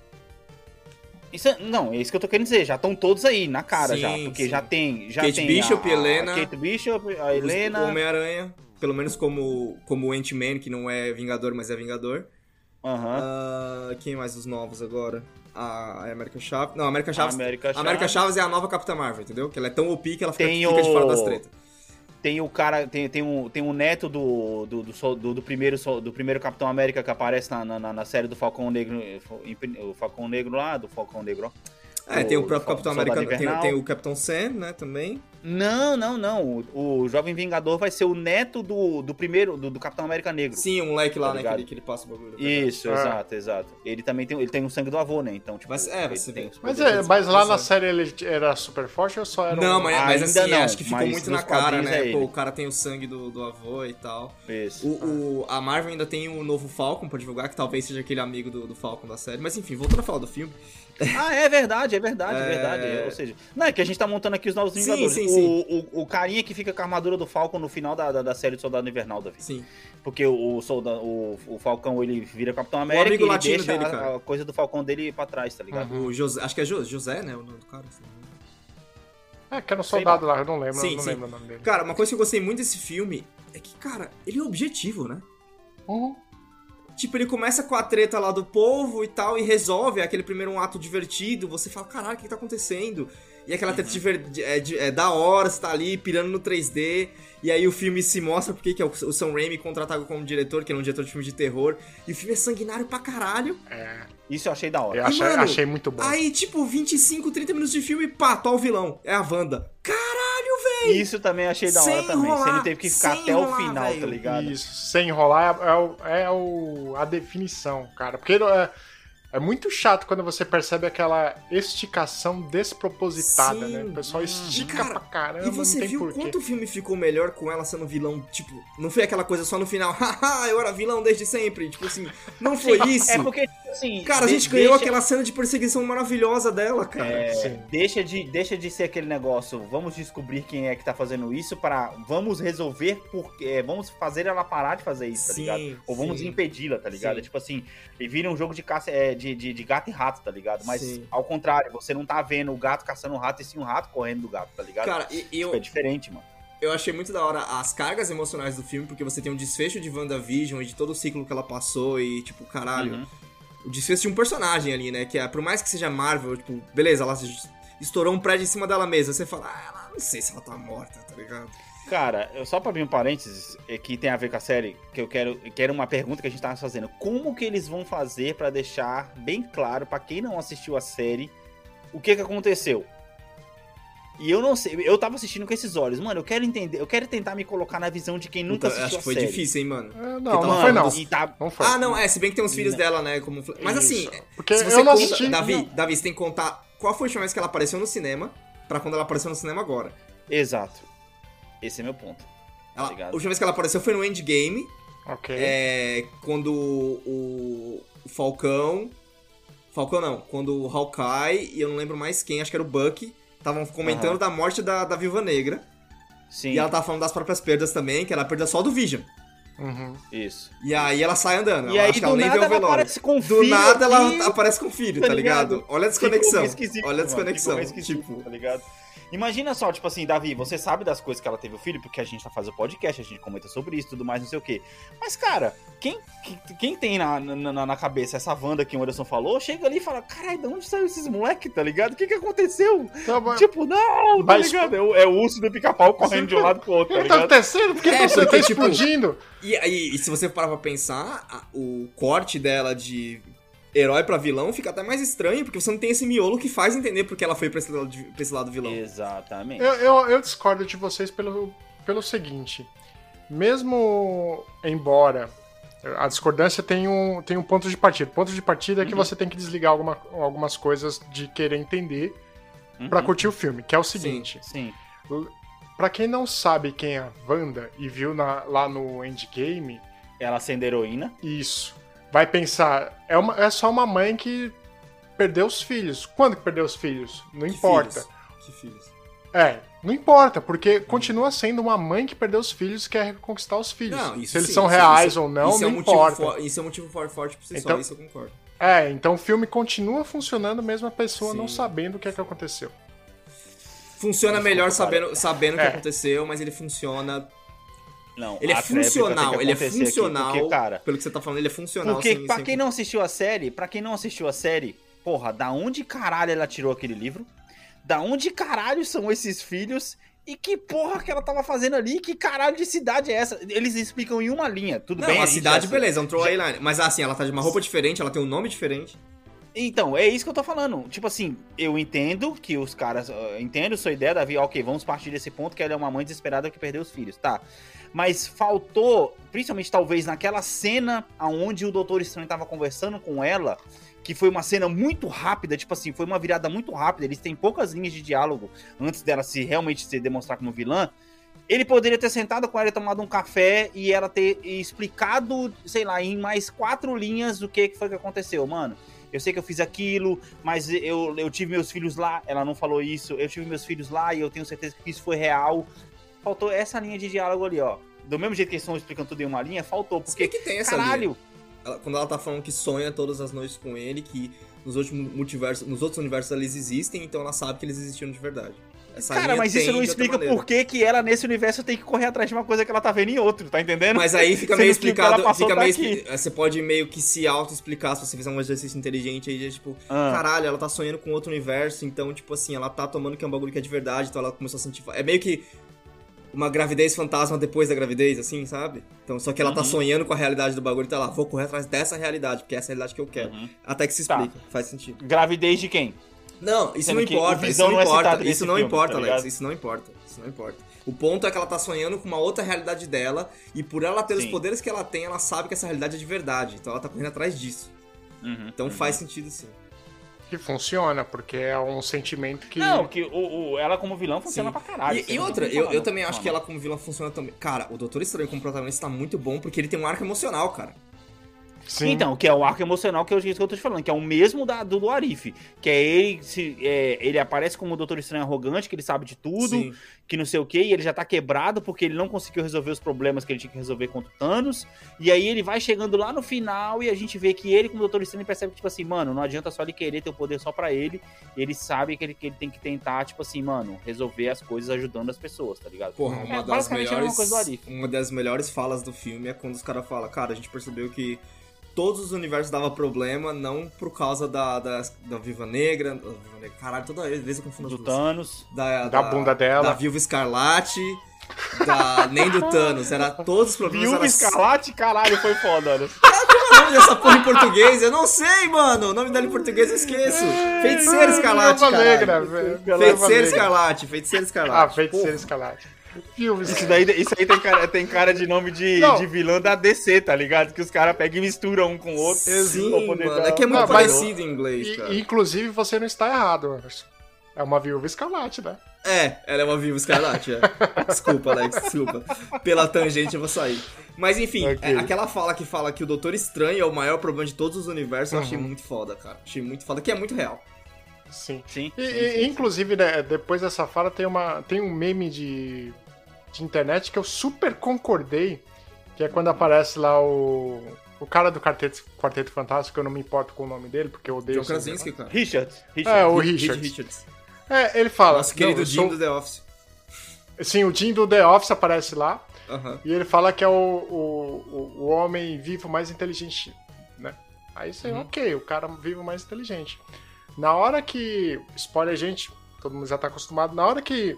Isso é- não, é isso que eu tô querendo dizer, já estão todos aí, na cara Sim, já, porque sim. já tem, já Kate tem Bishop, a, a Helena, Kate Bishop, a Helena, Homem-Aranha, pelo menos como, como Ant-Man, que não é Vingador, mas é Vingador. aham, Ah, quem mais os novos agora? A América Chaves. Não, a América Chaves. América a América Chaves. Chaves é a nova Capitã Marvel, entendeu? Que ela é tão OP que ela fica, Tem fica de fora o- das tretas. tem o cara, tem, tem, um, tem um neto do, do, do, do, primeiro, do primeiro Capitão América que aparece na, na, na série do Falcão Negro, o Falcão Negro lá, do Falcão Negro, ó. É, tem o próprio Capitão América, tem, tem o Capitão Sam, né, também. Não, não, não. O, o Jovem Vingador vai ser o neto do, do primeiro, do, do Capitão América Negro. Sim, o moleque lá, Tá né, que ele, que ele passa o bagulho. Isso, É. exato, exato. Ele também tem, ele tem o sangue do avô, né? Então, tipo, Mas- é, você tem Mas, é, mas lá na série ele era super forte ou só era Não, um... mas, mas Ainda assim, não, acho que ficou mas muito na cara, né? é Pô, o cara tem o sangue do, do avô e tal. Isso. O, o- a Marvel ainda tem o novo Falcon pra divulgar, que talvez seja aquele amigo do, do Falcon da série. Mas enfim, voltando a falar do filme. Ah, é verdade, é verdade, é É. verdade. Ou seja, não é que a gente tá montando aqui os novos Sim, Vingadores. sim, o, sim. O, o carinha que fica com a armadura do Falcon no final da, da, da série do Soldado Invernal, Davi. Sim. Porque o, soldado, o, o Falcão, ele vira Capitão América amigo e ele latino deixa dele, a- cara. a, coisa do Falcão dele pra trás, tá ligado? O José, acho que é José, José né? O nome do cara. assim. É, que era um soldado lá, eu não lembro, Sim, não sim. lembro o nome dele. Cara, uma coisa que eu gostei muito desse filme é que, cara, ele é objetivo, né? Uhum. Tipo, ele começa com a treta lá do povo e tal, e resolve é aquele primeiro um ato divertido. Você fala, caralho, o que tá acontecendo? E aquela treta de- é, de- é da hora, você tá ali pirando no 3D. E aí o filme se mostra porque que é o, o Sam Raimi contratado como diretor, que ele é um diretor de filme de terror. E o filme é sanguinário pra caralho. É, Isso eu achei da hora. eu achei, mano, achei muito bom. Aí, tipo, 25, 30 minutos de filme, pá, tá o vilão. É a Wanda. Caralho! Isso também achei da hora Sem também. Se enrolar, ele teve que ficar até o enrolar, final, velho. tá ligado? Isso, sem enrolar é, é o- é o- a definição, cara. Porque é, é muito chato quando você percebe aquela esticação despropositada, Sim, né? O pessoal estica cara, pra caramba, E você não tem viu porquê. quanto o filme ficou melhor com ela sendo vilão? Tipo, não foi aquela coisa só no final, haha, eu era vilão desde sempre. Tipo assim, não foi isso. É porque, assim. Cara, a gente ganhou deixa- aquela cena de perseguição maravilhosa dela, cara. É, deixa, de, deixa de ser aquele negócio, vamos descobrir quem é que tá fazendo isso para vamos resolver porque é, vamos fazer ela parar de fazer isso, tá Sim, ligado? Ou vamos impedi-la, tá ligado? É tipo assim, e vira um jogo de caça é, de, de, de gato e rato, tá ligado? Mas Sim. ao contrário, você não tá vendo o gato caçando o rato e sim o rato correndo do gato, tá ligado? Cara, e, e Tipo, é eu, diferente, mano. eu achei muito da hora as cargas emocionais do filme, porque você tem um desfecho de WandaVision e de todo o ciclo que ela passou e, tipo, caralho. Uhum. O desfecho de um personagem ali, né? Que é, por mais que seja Marvel, tipo, beleza, ela estourou um prédio em cima dela mesma. Você fala, ah, ela- não sei se ela tá morta, tá ligado? Cara, eu só pra abrir um parênteses, é que tem a ver com a série, que eu quero, que era uma pergunta que a gente tava fazendo. Como que eles vão fazer pra deixar bem claro pra quem não assistiu a série o que que aconteceu? E eu não sei, eu tava assistindo com esses olhos, mano, eu quero entender, eu quero tentar me colocar na visão de quem nunca assistiu acho a que foi série. difícil, hein, mano. É, Que não, tá não foi não. Tá- Não foi. Ah, não, é, se bem que tem os filhos Não. dela, né? Como... Mas assim. Porque se você eu não conta- assisti. Davi, não. Davi, você tem que contar qual foi a última vez que ela apareceu no cinema pra quando ela apareceu no cinema agora. Exato. Esse é meu ponto. Ela- Ligado. a última vez que ela apareceu foi no Endgame, Ok. é, quando o, o Falcão... Falcão não, quando o Hawkeye e eu não lembro mais quem, acho que era o Bucky, estavam comentando Aham. da morte da, da Viúva Negra. Sim, E ela tava falando das próprias perdas também, que era a perda só do Vision. Uhum. isso. E aí ela sai andando. E ela- aí acho que do ela nem vê nada o ela velório. aparece com o Do filho nada aqui, ela aparece com o filho, tá tá ligado? Olha a desconexão. meio esquisito, Olha a desconexão. ficou meio esquisito, Tipo, tá ligado? Imagina só, tipo assim, Davi, você sabe das coisas que ela teve o filho, porque a gente tá fazendo podcast, a gente comenta sobre isso, tudo mais, não sei o quê. Mas, cara, quem, quem, tem na, na, na cabeça essa Wanda que o Anderson falou, chega ali e fala, caralho, de onde saiu esses moleque, tá ligado? O que que aconteceu? Então, mas- Tipo, não, tá Mas- ligado? É o, é o urso do pica-pau correndo de um lado pro outro, O tá que tá ligado? acontecendo? Por que É, você porque, tá tipo, explodindo? E, aí, e se você parar pra pensar, a- o corte dela de herói pra vilão fica até mais estranho, porque você não tem esse miolo que faz entender porque ela foi pra esse lado, de- pra esse lado vilão. Exatamente. Eu, eu, eu discordo de vocês pelo, pelo seguinte. Mesmo embora a discordância tem um, tem um ponto de partida. O ponto de partida é que Uhum. você tem que desligar alguma, algumas coisas de querer entender pra Uhum. curtir o filme, que é o seguinte. Sim. Pra quem não sabe quem é a Wanda e viu na- lá no Endgame, Ela sendo heroína. isso. Vai pensar, é, uma, é só uma mãe que perdeu os filhos. Quando que perdeu os filhos? Não Que importa. filhos? Que filhos? É, não importa, porque continua sendo uma mãe que perdeu os filhos e quer reconquistar os filhos. Não, isso Se eles sim, são reais isso- ou não, isso é não um motivo importa. fo- isso é um motivo for- forte por si Então- só, isso eu concordo. É, então o filme continua funcionando mesmo a pessoa Sim. não sabendo o que é que aconteceu. Funciona melhor sabendo, sabendo o que É. aconteceu, mas ele funciona. Não, Ele é a funcional, ele é acontecer aqui, funcional. porque, cara, Pelo que você tá falando, ele é funcional. Porque sem- pra sem- quem não assistiu a série, para quem não assistiu a série, porra, da onde caralho ela tirou aquele livro? Da onde caralho são esses filhos? E que porra que ela tava fazendo ali? Que caralho de cidade é essa? Eles explicam em uma linha, tudo Não, bem? a gente cidade, já- beleza, é um Troy Line. Mas assim, ela tá de uma roupa diferente, ela tem um nome diferente. Então, é isso que eu tô falando. Tipo assim, eu entendo que os caras. eu entendo sua ideia, Davi. Ok, vamos partir desse ponto que ela é uma mãe desesperada que perdeu os filhos, tá? Mas faltou, principalmente talvez naquela cena onde o Doutor Estranho tava conversando com ela, que foi uma cena muito rápida, tipo assim, foi uma virada muito rápida. Eles têm poucas linhas de diálogo antes dela se realmente se demonstrar como vilã. Ele poderia ter sentado com ela e tomado um café e ela ter explicado, sei lá, em mais quatro linhas o que que foi que aconteceu, mano. Eu sei que eu fiz aquilo, mas eu, eu tive meus filhos lá. Ela não falou isso. Eu tive meus filhos lá e eu tenho certeza que isso foi real. Faltou essa linha de diálogo ali, ó. Do mesmo jeito que eles estão explicando tudo em uma linha, faltou. Porque, que tem essa caralho, linha. Ela- quando ela tá falando que sonha todas as noites com ele, que nos outros multiversos, nos outros universos eles existem, então ela sabe que eles existiram de verdade. Essa Cara, mas isso não explica por que, que ela, nesse universo, tem que correr atrás de uma coisa que ela tá vendo em outro, tá entendendo? Mas aí fica meio explicado, passou fica tá meio expli- Você pode meio que se auto-explicar se você fizer um exercício inteligente aí, de, tipo, Ah. caralho, ela tá sonhando com outro universo, então, tipo assim, ela tá tomando que é um bagulho que é de verdade, então ela começou a sentir. É meio que uma gravidez fantasma depois da gravidez, assim, sabe? Então, só que ela Uhum. tá sonhando com a realidade do bagulho, então ela, vou correr atrás dessa realidade, porque essa é a realidade que eu quero. Uhum. Até que se Tá. explica, faz sentido. Gravidez de quem? Não, isso Sendo não importa, isso não não é importa, nesse isso não filme, importa, tá Alex, isso não importa, isso não importa. O ponto é que ela tá sonhando com uma outra realidade dela, e por ela ter os Sim. poderes que ela tem, ela sabe que essa realidade é de verdade, então ela tá correndo atrás disso. Uhum, Então uhum. faz sentido sim. Que funciona, porque é um sentimento que. Não, que o, o- ela como vilão funciona Sim. pra caralho. E, você e outra, eu, eu também acho que ela como vilã funciona também. Cara, o Doutor Estranho como protagonista tá muito bom, porque ele tem um arco emocional, cara. Sim. Então, que é o arco emocional que eu, que eu tô te falando, que é o mesmo da, do, do Arif. Que é ele, se, é, ele aparece como o Doutor Estranho arrogante, que ele sabe de tudo, Sim. que não sei o que, e ele já tá quebrado porque ele não conseguiu resolver os problemas que ele tinha que resolver contra o Thanos. E aí ele vai chegando lá no final e a gente vê que ele, como Doutor Estranho, percebe que, tipo assim, mano, não adianta só ele querer ter o poder só pra ele. Ele sabe que ele, que ele tem que tentar, tipo assim, mano, resolver as coisas ajudando as pessoas, tá ligado? Porra, uma das é mesma melhores. Uma das melhores falas do filme é quando os caras falam, cara, a gente percebeu que todos os universos davam problema, não por causa da, da, da Viva Negra. da Viva Negra, Caralho, toda vez eu confundo Do duas. Thanos. Da, Da bunda dela. Da Viúva Escarlate. Da, nem do Thanos, era todos os problemas. Viúva era Escarlate, caralho, foi foda, né? o nome dessa porra em português? Eu não sei, mano. O nome dela em português eu esqueço. Feiticeira Escarlate, cara. Feiticeira. Escarlate, Feiticeira Ah, Escarlate. feiticeiro Porra. escalate. Viúva Isso, Escarlate. daí, isso aí tem cara, tem cara de nome de, Não. de vilã da DC, tá ligado? Que os caras pegam e misturam um com o outro. Sim, mano. dar- É que é muito Não, mas- parecido em inglês, E- cara. inclusive, você não está errado, Anderson. É uma viúva escalate, né? É, ela é uma viúva escarlate, é. Desculpa, Alex, desculpa. Pela tangente eu vou sair. Mas enfim, Ok. é, aquela fala que fala que o Doutor Estranho é o maior problema de todos os universos, eu achei Uhum. muito foda, cara. Achei muito foda, que é muito real. Sim. Sim, E, sim, e, sim. inclusive, né, depois dessa fala, tem, uma, tem um meme de, de internet que eu super concordei, que é quando aparece lá o, o cara do Quarteto, Quarteto Fantástico, eu não me importo com o nome dele, porque eu odeio John Krasinski, cara. Richard. Richard. É, o Richard. Richards. É, ele fala. Nosso querido Jim sou- do The Office. Sim, o Jim do The Office aparece lá, e ele fala que é o, o, o, homem vivo mais inteligente, né? Aí você, ok, o cara vivo mais inteligente. Na hora que. Spoiler, gente, todo mundo já tá acostumado. Na hora que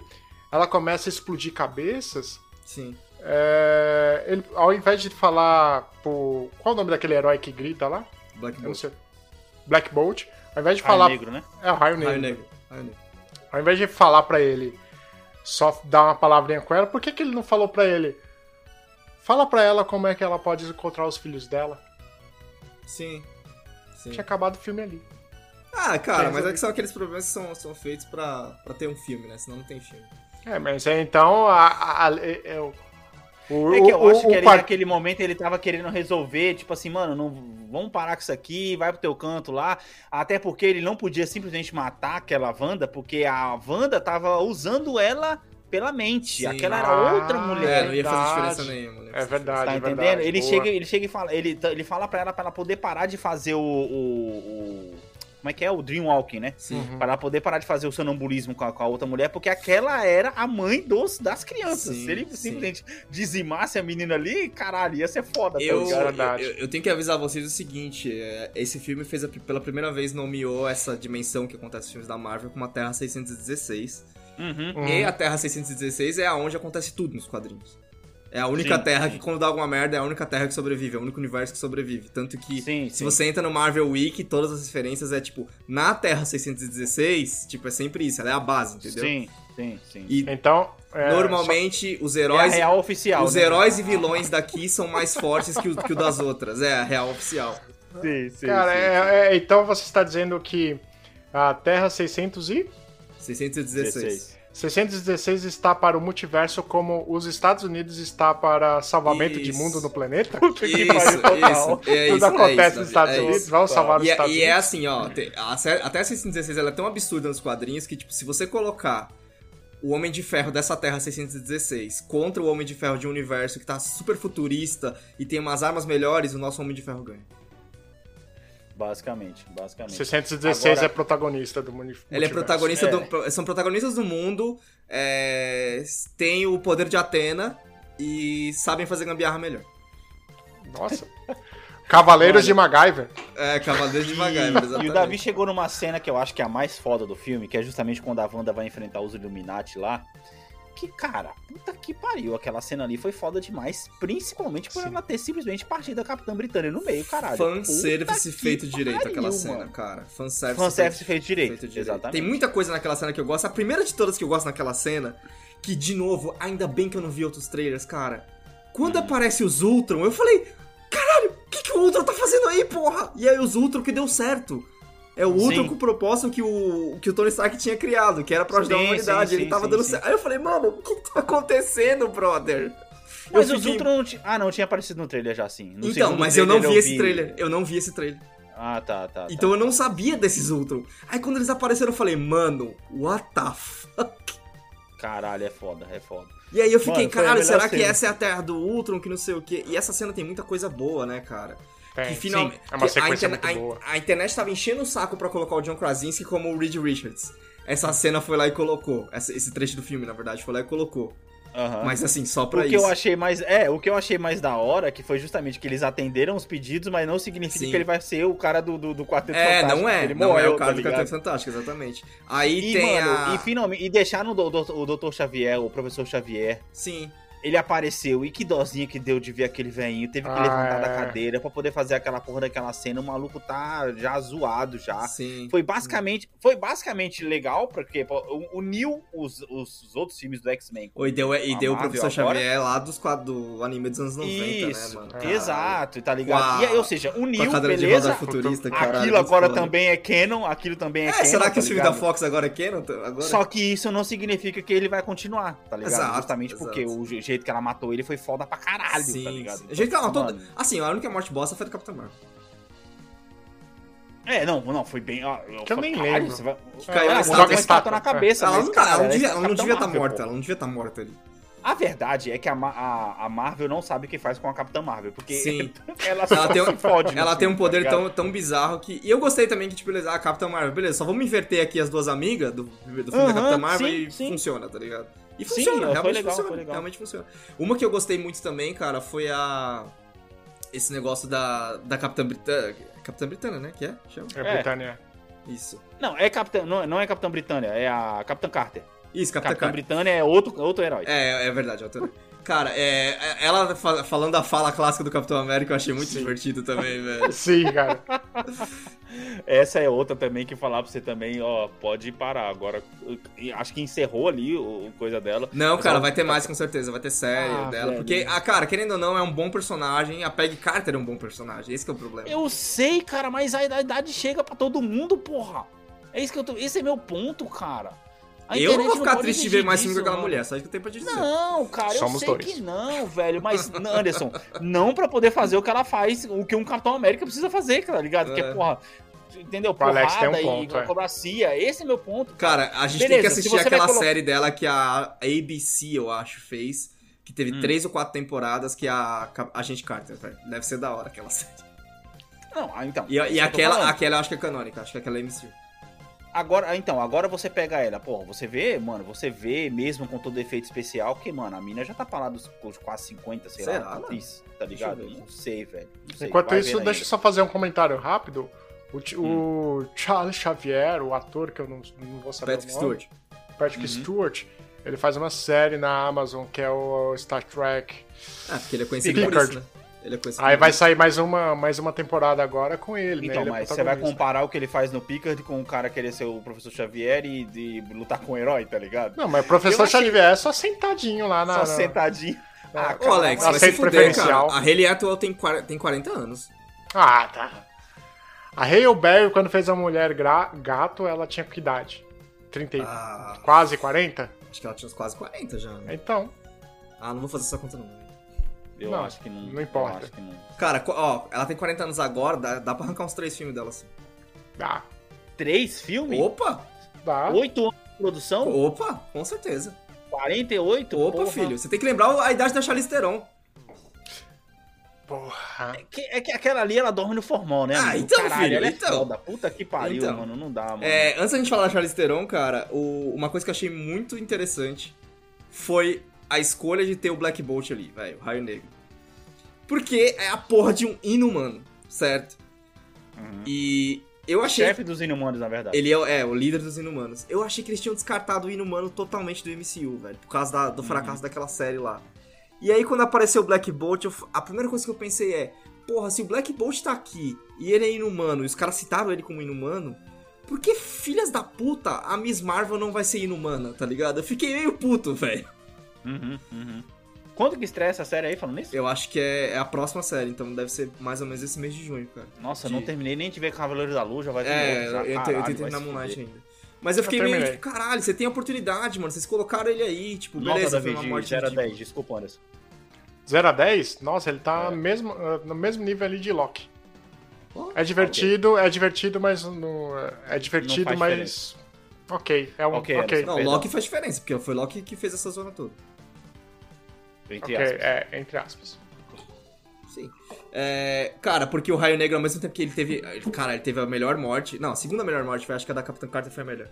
ela começa a explodir cabeças, Sim. é, ele, ao invés de falar pro. Qual o nome daquele herói que grita lá? Black Bolt. Black Bolt. Ao invés de Raio falar. Negro, né? É, o Raio Negro. Raio Negro. Raio Negro. Ao invés de falar pra ele, só dar uma palavrinha com ela, por que, que ele não falou pra ele? Fala pra ela como é que ela pode encontrar os filhos dela. Sim. Sim. Tinha acabado o filme ali. Ah, cara, mas é que são aqueles problemas que são, são feitos pra ter um filme, né? Senão não tem filme. É, mas é, então a, a- a- é- é o, o, É que eu o- acho o que naquele momento ele tava querendo resolver, tipo assim, mano, não, vamos parar com isso aqui, vai pro teu canto lá. Até porque ele não podia simplesmente matar aquela Wanda, porque a Wanda tava usando ela pela mente. Sim. Aquela era Ah, outra É, mulher. não ia fazer verdade. diferença nenhuma. né? É verdade, Tá é entendendo? verdade. Ele boa. chega, ele chega e fala, ele, ele fala pra ela pra ela poder parar de fazer o, o- o- como é que é? O Dreamwalking, né? Sim. Uhum. Pra ela poder parar de fazer o sonambulismo com a, com a outra mulher, porque aquela era a mãe dos, das crianças. Sim, Se ele sim. simplesmente dizimasse a menina ali, caralho, ia ser foda, tá Eu, ligado? verdade. eu, eu tenho que avisar vocês o seguinte: é, esse filme fez a- pela primeira vez nomeou essa dimensão que acontece nos filmes da Marvel como a Terra 616. Uhum. Uhum. E a Terra 616 é aonde acontece tudo nos quadrinhos. É a única Sim, terra sim. que, quando dá alguma merda, é a única terra que sobrevive, é o único universo que sobrevive. Tanto que, Sim, se sim. você entra no Marvel Wiki, todas as referências é tipo, na Terra 616, tipo, é sempre isso, ela é a base, entendeu? Sim, sim, sim. E Então, é, normalmente os É a heróis. real oficial. os né? heróis e vilões daqui são mais fortes que o, que o das outras. É a real oficial. Sim, sim. Cara, sim. é- é- então você está dizendo que a Terra 600 e 616. 16. 616 está para o multiverso como os Estados Unidos está para salvamento de Isso. mundo no planeta? Isso, pariu, total. isso, é Tudo isso, acontece é isso, nos Estados é Unidos, isso. vamos salvar os E, Estados e é Unidos. assim, ó, a até a 616 ela é tão absurda nos quadrinhos que, tipo, se você colocar o Homem de Ferro dessa Terra 616 contra o Homem de Ferro de um universo que tá super futurista e tem umas armas melhores, o nosso Homem de Ferro ganha. Basicamente, basicamente. 616 Agora- é protagonista do multiverso. Ele é protagonista É. do. São protagonistas do mundo, é, tem o poder de Atena e sabem fazer gambiarra melhor. Nossa. Cavaleiros Olha. de MacGyver. É, Cavaleiros de MacGyver, E o exatamente. Davi chegou numa cena que eu acho que é a mais foda do filme, que é justamente quando a Wanda vai enfrentar os Illuminati lá. Que, cara, puta que pariu. Aquela cena ali foi foda demais. Principalmente por Sim. ela ter simplesmente partido da Capitã Britânia no meio, caralho. Fanservice feito direito pariu, aquela cena, mano. cara. Fanservice, Fanservice feito direito. feito Exatamente. Tem muita coisa naquela cena que eu gosto. A primeira de todas que eu gosto naquela cena, que, de novo, ainda bem que eu não vi outros trailers, cara. Quando Hum. aparece os Ultron, eu falei, caralho, o que, que o Ultron tá fazendo aí, porra? E aí os Ultron que deu certo. É o Ultron Sim. com o propósito que o, que o Tony Stark tinha criado, que era pra ajudar Sim, a humanidade. sim, Ele sim, tava sim, dando sim. certo. Aí eu falei, mano, o que, tá acontecendo, brother? Mas Eu os fiquei- Ultron não tinha... Ah, não, tinha aparecido no trailer já assim. No Então, mas eu não vi trailer esse trailer. Eu não vi esse trailer. Ah, tá, tá. tá. Então eu não sabia desses Ultron. Aí quando eles apareceram eu falei, mano, what the fuck? Caralho, é foda, é foda. E aí eu fiquei, Mano, caralho, será que cena. essa é a terra do Ultron, que não sei o quê? E essa cena tem muita coisa boa, né, cara? Tem. que finalmente. É uma que a sequência interne- muito a- boa. A, internet tava enchendo o saco pra colocar o John Krasinski como o Reed Richards. Essa cena foi lá e colocou. Esse trecho do filme, na verdade, foi lá e colocou. Aham. Mas assim, só pra O que isso. eu achei mais. É, o que eu achei mais da hora que foi justamente que eles atenderam os pedidos, mas não significa Sim. que ele vai ser o cara do, do, do Quarteto É, Fantástico. não é. Ele não é morreu, o cara tá do? Quarteto Fantástico, exatamente. Aí E, tem mano, a. e finalmente. E deixaram o, do- o Dr. Xavier, o professor Xavier. Sim. Ele apareceu e que dozinha que deu de ver aquele velhinho. Teve que Ah, levantar da é. cadeira pra poder fazer aquela porra daquela cena. O maluco tá já zoado já. Sim. Foi basicamente, foi basicamente legal, porque uniu os, os, os outros filmes do X-Men. Oi, deu, e deu o professor agora? Xavier lá dos quadros do anime dos anos 90, Isso, né, mano? exato, tá ligado? A- E ou seja, uniu, Com a de beleza. roda futurista, caralho. aquilo agora foda. também é canon, aquilo também é, É, canon. será que tá os filmes da? Fox agora é canon? Agora? Só que isso não significa que ele vai continuar, tá ligado? Exato, Justamente exato. porque o jeito que ela matou ele foi foda pra caralho, sim, tá ligado? sim. O jeito que ela matou... Mano, Assim, a única morte bosta foi do Capitão Marvel. É, não, não, foi bem. ó, Que eu nem caralho, lembro. Você vai... caiu Ah, na joga estátua. uma estátua na cabeça, ela mas, não, tá, cara, ela não devia, é ela não devia estar Marvel, morta, pô. ela não devia estar morta ali. A verdade é que a, a, a Marvel não sabe o que faz com a Capitã Marvel, porque Sim. ela só Ela tem, se um, fode. ela tem um filme, poder tá tão, tão bizarro que. E eu gostei também que, tipo, beleza, a Capitã Marvel, beleza, só vamos inverter aqui as duas amigas do, do filme da Aham, Capitã Marvel sim, e sim. funciona, tá ligado? E Sim, funciona, foi realmente legal, funciona. foi legal. Realmente funciona. Uma que eu gostei muito também, cara, foi a. Esse negócio da, da Capitã Britânia. Capitã Britânia, né? Que é? Chama? É, É. Britânia. Isso. Não, é Capitã, não, não é Capitã Britânia, é a Capitã Carter. Isso, Capitã Capitã Carter. Britânia é outro, outro herói. É, é verdade, é outra- Cara, é, é- ela fa- falando a fala clássica do Capitão América, eu achei muito divertido também, velho. Sim, cara. Essa é outra também que falar pra você também, ó, pode parar. Agora, acho que encerrou ali o, coisa dela. Não, cara, ela- vai ter mais com certeza, vai ter série Ah, dela. velho. Porque, ah, cara, querendo ou não, é um bom personagem. A Peggy Carter é um bom personagem, esse que é o problema. Eu sei, cara, mas a idade chega pra todo mundo, porra. É isso que eu tô. Esse é meu ponto, cara. A eu não vou ficar pode triste de ver mais filme com aquela mano. mulher, só isso que eu tenho pra te dizer. Não, cara, Somos eu sei dois. que não, velho. Mas, Anderson, não pra poder fazer o que ela faz, o que um Capitão América precisa fazer, tá ligado? Que é, É. porra, entendeu? O Alex tem um Porrada ponto, e é. acrobacia. Esse é meu ponto. Cara, a gente Beleza, tem que assistir aquela colo- série dela que a ABC, eu acho, fez. Que teve Hum. três ou quatro temporadas, que é a a Agente Carter, velho. Deve ser da hora aquela série. Não, ah, então. E, é e aquela, aquela eu acho que é canônica, acho que aquela é MC. Agora, então, agora você pega ela, porra, você vê, mano, você vê mesmo com todo efeito especial, que, mano, a mina já tá pra lá dos quase 50, sei Será, lá, atriz, tá ligado? Não sei, velho. não sei, Enquanto isso, deixa eu só fazer um comentário rápido. O, ti- Hum. o Charles Xavier, o ator que eu não, não vou saber Patrick o nome, Stewart. Patrick Uhum. Stewart, Ele faz uma série na Amazon que é o Star Trek. Ah, porque ele é conhecido por Picard. isso, né? Ele é conhecido Aí vai sair mais uma, mais uma temporada agora com ele, né? Então, Ele é mas você vai comparar o que ele faz no Pickard com o cara querer ser o professor Xavier e de lutar com o herói, tá ligado? Não, mas o professor achei- Xavier é só sentadinho lá na. Só na- sentadinho. Ah, Ô, Alex, vai se fuder, preferencial. cara. A Haley Atwell tem, quar- tem 40 anos. Ah, tá. A Hale Berry, quando fez a mulher gra- gato, ela tinha que idade? 30 e... Ah, Quase 40? acho que ela tinha uns quase 40 já. né? Então. Ah, não vou fazer essa conta não. Eu Não, acho que não. não importa. Eu acho que não. Cara, ó, ela tem 40 anos agora, dá, dá pra arrancar uns três filmes dela assim. Dá. Três filmes? Opa! Dá. Oito anos de produção? Opa, com certeza. 48? Opa, porra. filho, você tem que lembrar a idade da Charlize Theron. Porra. É que, é que aquela ali, ela dorme no formal, né? Ah, amigo? então, Caralho, filho, ela é então. foda. Puta que pariu, Então. mano. Não dá, mano. É, antes da gente falar da Charlize Theron, cara, o- uma coisa que eu achei muito interessante foi a escolha de ter o Black Bolt ali, velho, o Raio Negro. Porque é a porra de um inumano, certo? E eu achei... Chefe dos inumanos, na verdade. Ele é, o- é, o líder dos inumanos. Eu achei que eles tinham descartado o inumano totalmente do MCU, velho, por causa da- do fracasso daquela série lá. E aí, quando apareceu o Black Bolt, eu a primeira coisa que eu pensei é: porra, se o Black Bolt tá aqui e ele é inumano, e os caras citaram ele como inumano, por que filhas da puta a Miss Marvel não vai ser inumana, tá ligado? Eu fiquei meio puto, velho. Uhum, uhum. Quando que estreia essa série aí, falando nisso? Eu acho que é, é a próxima série, então deve ser mais ou menos esse mês de junho, cara. Nossa, De- não terminei nem de ver Cavaleiro da Luz, já vai ter É, outro, já. eu, te- eu Caralho, tentei terminar Moon Knight ainda. Mas eu Eu fiquei meio tipo, caralho, você tem a oportunidade, mano. Vocês colocaram ele aí, tipo, Nota beleza, da foi uma de morte 0 a ridícula. 10, desculpa, Anderson. 0 a 10? Nossa, ele tá mesmo, ah, no mesmo nível ali de Loki. Oh, É divertido, é divertido, mas no, é divertido, mas. Ok, é um. Ok, Ok, Anderson. Não. Loki faz diferença, porque foi Loki que fez essa zona toda. Entre ok, aspas. é, entre aspas. Sim. É, cara, porque o Raio Negro, ao mesmo tempo que ele teve. Cara, ele teve a melhor morte. Não, a segunda melhor morte, foi, acho que a da Capitã Carter foi a melhor.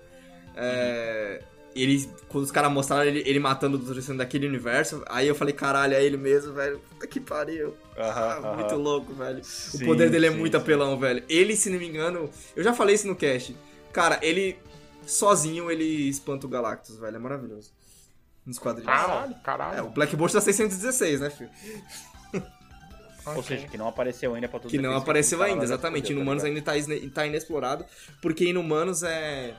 É, Ele, quando os caras mostraram ele, ele matando o Doutor daquele universo, aí eu falei, caralho, é ele mesmo, velho. Puta que pariu. Ah, muito louco, velho. Sim, o poder dele é sim, muito sim. apelão, velho. Ele, se não me engano, eu já falei isso no cast. Cara, ele sozinho ele espanta o Galactus, velho. É maravilhoso. Nos quadrinhos. Caralho, É, o caralho. Black Bolt tá 616, né, filho? Ou Ok. seja, que não apareceu ainda pra todo Que não apareceu fala, ainda, vai exatamente. Inumanos ainda tá, tá inexplorado, porque Inumanos é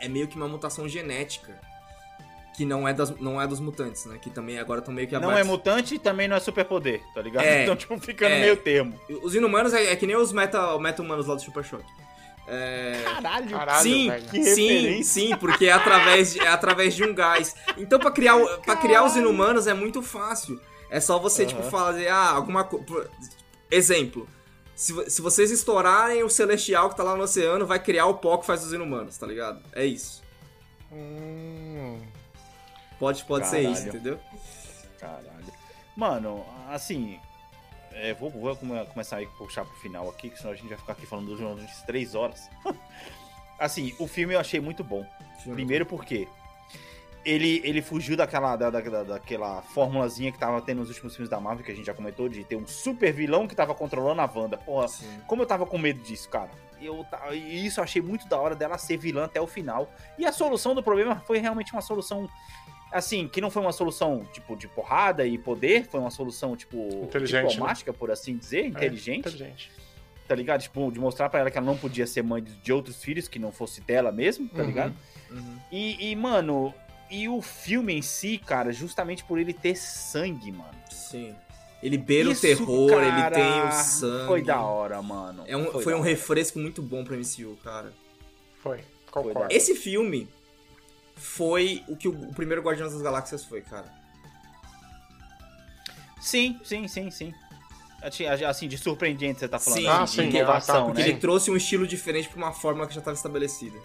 é meio que uma mutação genética que não é das não é dos mutantes, né? Que também agora estão meio que Não é abaixo. mutante e também não é superpoder, tá ligado? É, Então, tipo, fica no é. meio termo. Os Inumanos é, é que nem os meta meta lá do Super Choque. É... Caralho, Caralho, sim, velho. que sim, sim, porque é através de, é através de um gás. Então, pra criar, pra criar os inumanos é muito fácil. É só você, tipo, fazer, ah, alguma coisa. Exemplo. Se, se vocês estourarem o celestial que tá lá no oceano, vai criar o pó que faz os inumanos, tá ligado? É isso. Hum, Pode, pode ser Caralho. isso, entendeu? Caralho. Mano, assim. É, vou, vou come- começar a puxar pro final aqui, que senão a gente vai ficar aqui falando durante três horas. assim, o filme eu achei muito bom. Primeiro porque ele, ele fugiu daquela, da, da, da- daquela formulazinha que tava tendo nos últimos filmes da Marvel, que a gente já comentou, de ter um super vilão que tava controlando a Wanda. Porra, Sim. como eu tava com medo disso, cara. Eu, e isso eu achei muito da hora dela ser vilã até o final. E a solução do problema foi realmente uma solução. Assim, que não foi uma solução, tipo, de porrada e poder, foi uma solução, tipo, né? diplomática, por assim dizer, é, inteligente, inteligente. tá ligado? Tipo, de mostrar pra ela que ela não podia ser mãe de outros filhos, que não fosse dela mesmo, tá Uhum. ligado? Uhum. E, e, mano, e o filme em si, cara, justamente por ele ter sangue, mano. Sim. Ele beira Isso, o terror, cara, ele tem o sangue. Foi da hora, mano. É um, foi da um hora. refresco muito bom pra MCU, cara. Foi, Foi concordo. Esse filme foi o que o, o primeiro Guardiões das Galáxias foi, cara. Sim, sim, sim, sim. Assim, Assim, de surpreendente você tá falando. Sim, assim, ah, de sim, inovação, tá, né? Porque Sim. ele trouxe um estilo diferente pra uma fórmula que já estava estabelecida.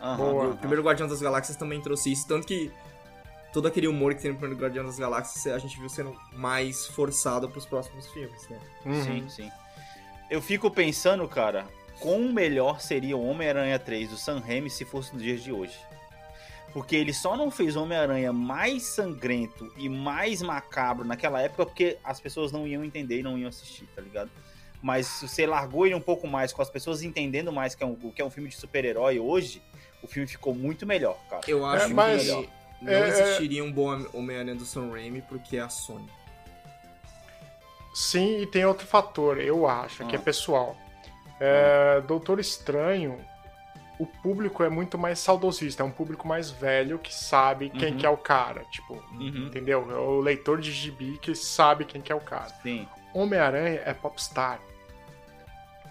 Aham. Boa. O primeiro Guardião das Galáxias também trouxe isso, tanto que todo aquele humor que tem no primeiro Guardião das Galáxias a gente viu sendo mais forçado pros próximos filmes, né? Uhum. Sim, sim. Eu fico pensando, cara, quão melhor seria o Homem-Aranha 3 do Sam Raimi se fosse nos dias de hoje. Porque ele só não fez o Homem-Aranha mais sangrento e mais macabro naquela época porque as pessoas não iam entender e não iam assistir, tá ligado? Mas se você largou ele um pouco mais com as pessoas entendendo mais que é um, que é um filme de super-herói hoje, o filme ficou muito melhor, cara. Eu acho É, mas- que Não É, é- existiria um bom Homem-Aranha do Sam Raimi porque é a Sony. Sim, e tem outro fator, eu acho, que é Ah. pessoal. É, Doutor Estranho, o público é muito mais saudosista, é um público mais velho que sabe quem Uhum. que é o cara, tipo, Uhum. entendeu? É o leitor de gibi que sabe quem que é o cara. Homem-Aranha é popstar.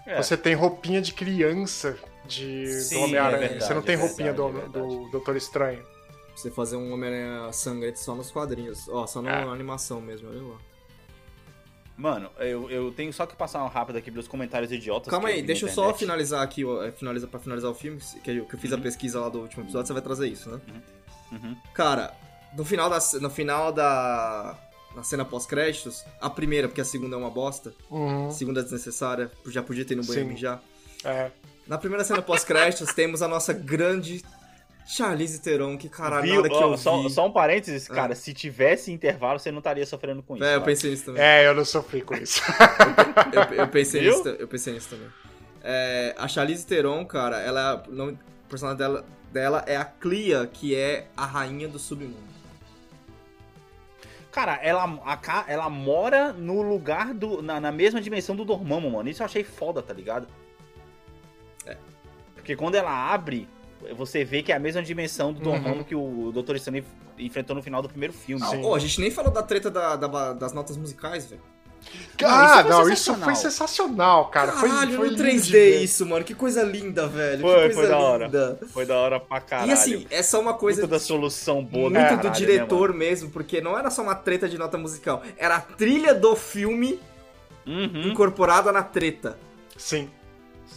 É. Você tem roupinha de criança de, Sim, do Homem-Aranha. é Você não tem é roupinha verdade, do, é do Doutor Estranho. Você fazer um Homem-Aranha sangrento só nos quadrinhos. Ó, só na É. animação mesmo, olha lá. Mano, eu, eu tenho só que passar uma rápida aqui dos comentários idiotas. Calma que aí, na deixa eu só finalizar aqui, é, finaliza, pra finalizar o filme, que eu, que eu fiz a pesquisa lá do último episódio, você vai trazer isso, né? Uhum. Cara, no final da, no final da, da cena pós-créditos, a primeira, porque a segunda é uma bosta, Uhum, a segunda é desnecessária, já podia ter ido no banheiro mijar. é. Na primeira cena pós-créditos, temos a nossa grande Charlize Theron, que caralho, Viu? que eu só, vi... só um parênteses, Ah. cara. Se tivesse intervalo, você não estaria sofrendo com isso. É, eu cara. pensei nisso também. É, eu não sofri com isso. Eu, eu pensei Viu? nisso, eu pensei nisso também. É, a Charlize Theron, cara, ela, o nome- o personagem dela, dela é a Clea, que é a rainha do submundo. Cara, ela, a, ela mora no lugar do. Na, na mesma dimensão do Dormammu, mano. Isso eu achei foda, tá ligado? É. Porque quando ela abre, você vê que é a mesma dimensão do Uhum. Dormammu que o Dr. Estranho enfrentou no final do primeiro filme. Ah, ó, a gente nem falou da treta da- da- das notas musicais, velho. Ah, foi não, isso sensacional. foi sensacional, cara. Foi- Caralho, foi, no lindo 3D de ver. isso, mano. Que coisa linda, velho. Foi, que coisa foi da hora. linda. Foi da hora pra caralho. E assim, é só uma coisa Muito da solução boa muito do, do caralho, diretor né, mesmo, porque não era só uma treta de nota musical, era a trilha do filme? Uhum. incorporada na treta. Sim.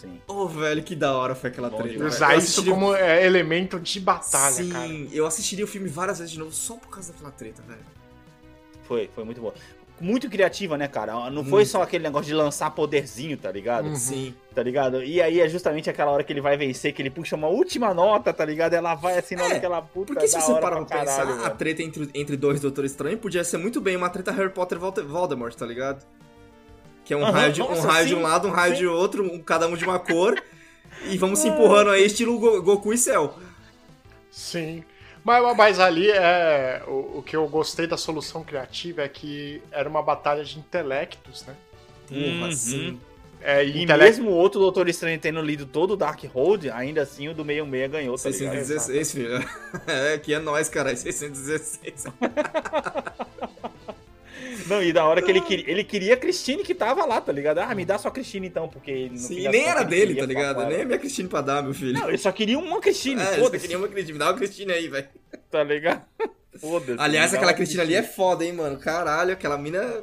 Sim. Oh, velho, que da hora foi aquela Bom treta. Usar isso como é, elemento de batalha, Sim, cara. eu assistiria o filme várias vezes de novo só por causa daquela treta, velho. Foi, foi muito boa. Muito criativa, né, cara? Não foi só aquele negócio de lançar poderzinho, tá ligado? Uhum. Sim. Tá ligado? E aí é justamente aquela hora que ele vai vencer, que ele puxa uma última nota, tá ligado? Ela vai assim na hora É, que ela puta Porque se você hora parar pra pensar, caralho, a treta entre, entre dois Doutor Estranho podia ser muito bem uma treta Harry Potter Voldemort, tá ligado? Que é um Aham, raio, de, um, nossa, raio de um lado, um raio sim. de outro, um- cada um de uma cor. e vamos se empurrando aí, estilo Go- Goku e Cell. Sim. Mas, mas ali é. O, o que eu gostei da solução criativa é que era uma batalha de intelectos, né? Porra, Uhum. assim. É, E intele- mesmo o outro Doutor Estranho tendo lido todo o Dark Hold, ainda assim o do 66 ganhou, tá ligado? 616, filho. É, que é nóis, cara. 616. Não, e da hora que ele queria, ele queria a Christine que tava lá, tá ligado? Ah, me dá só a Christine então, porque Sim, e nem era ele dele, tá ligado? Nem a minha Cristine pra dar, meu filho. Não, ele só queria uma Christine, É, foda-se, queria uma Cristine. Me dá uma Cristine aí, velho. tá ligado? Foda-se. Aliás, aquela uma Cristina ali é foda, hein, mano. Caralho, aquela mina.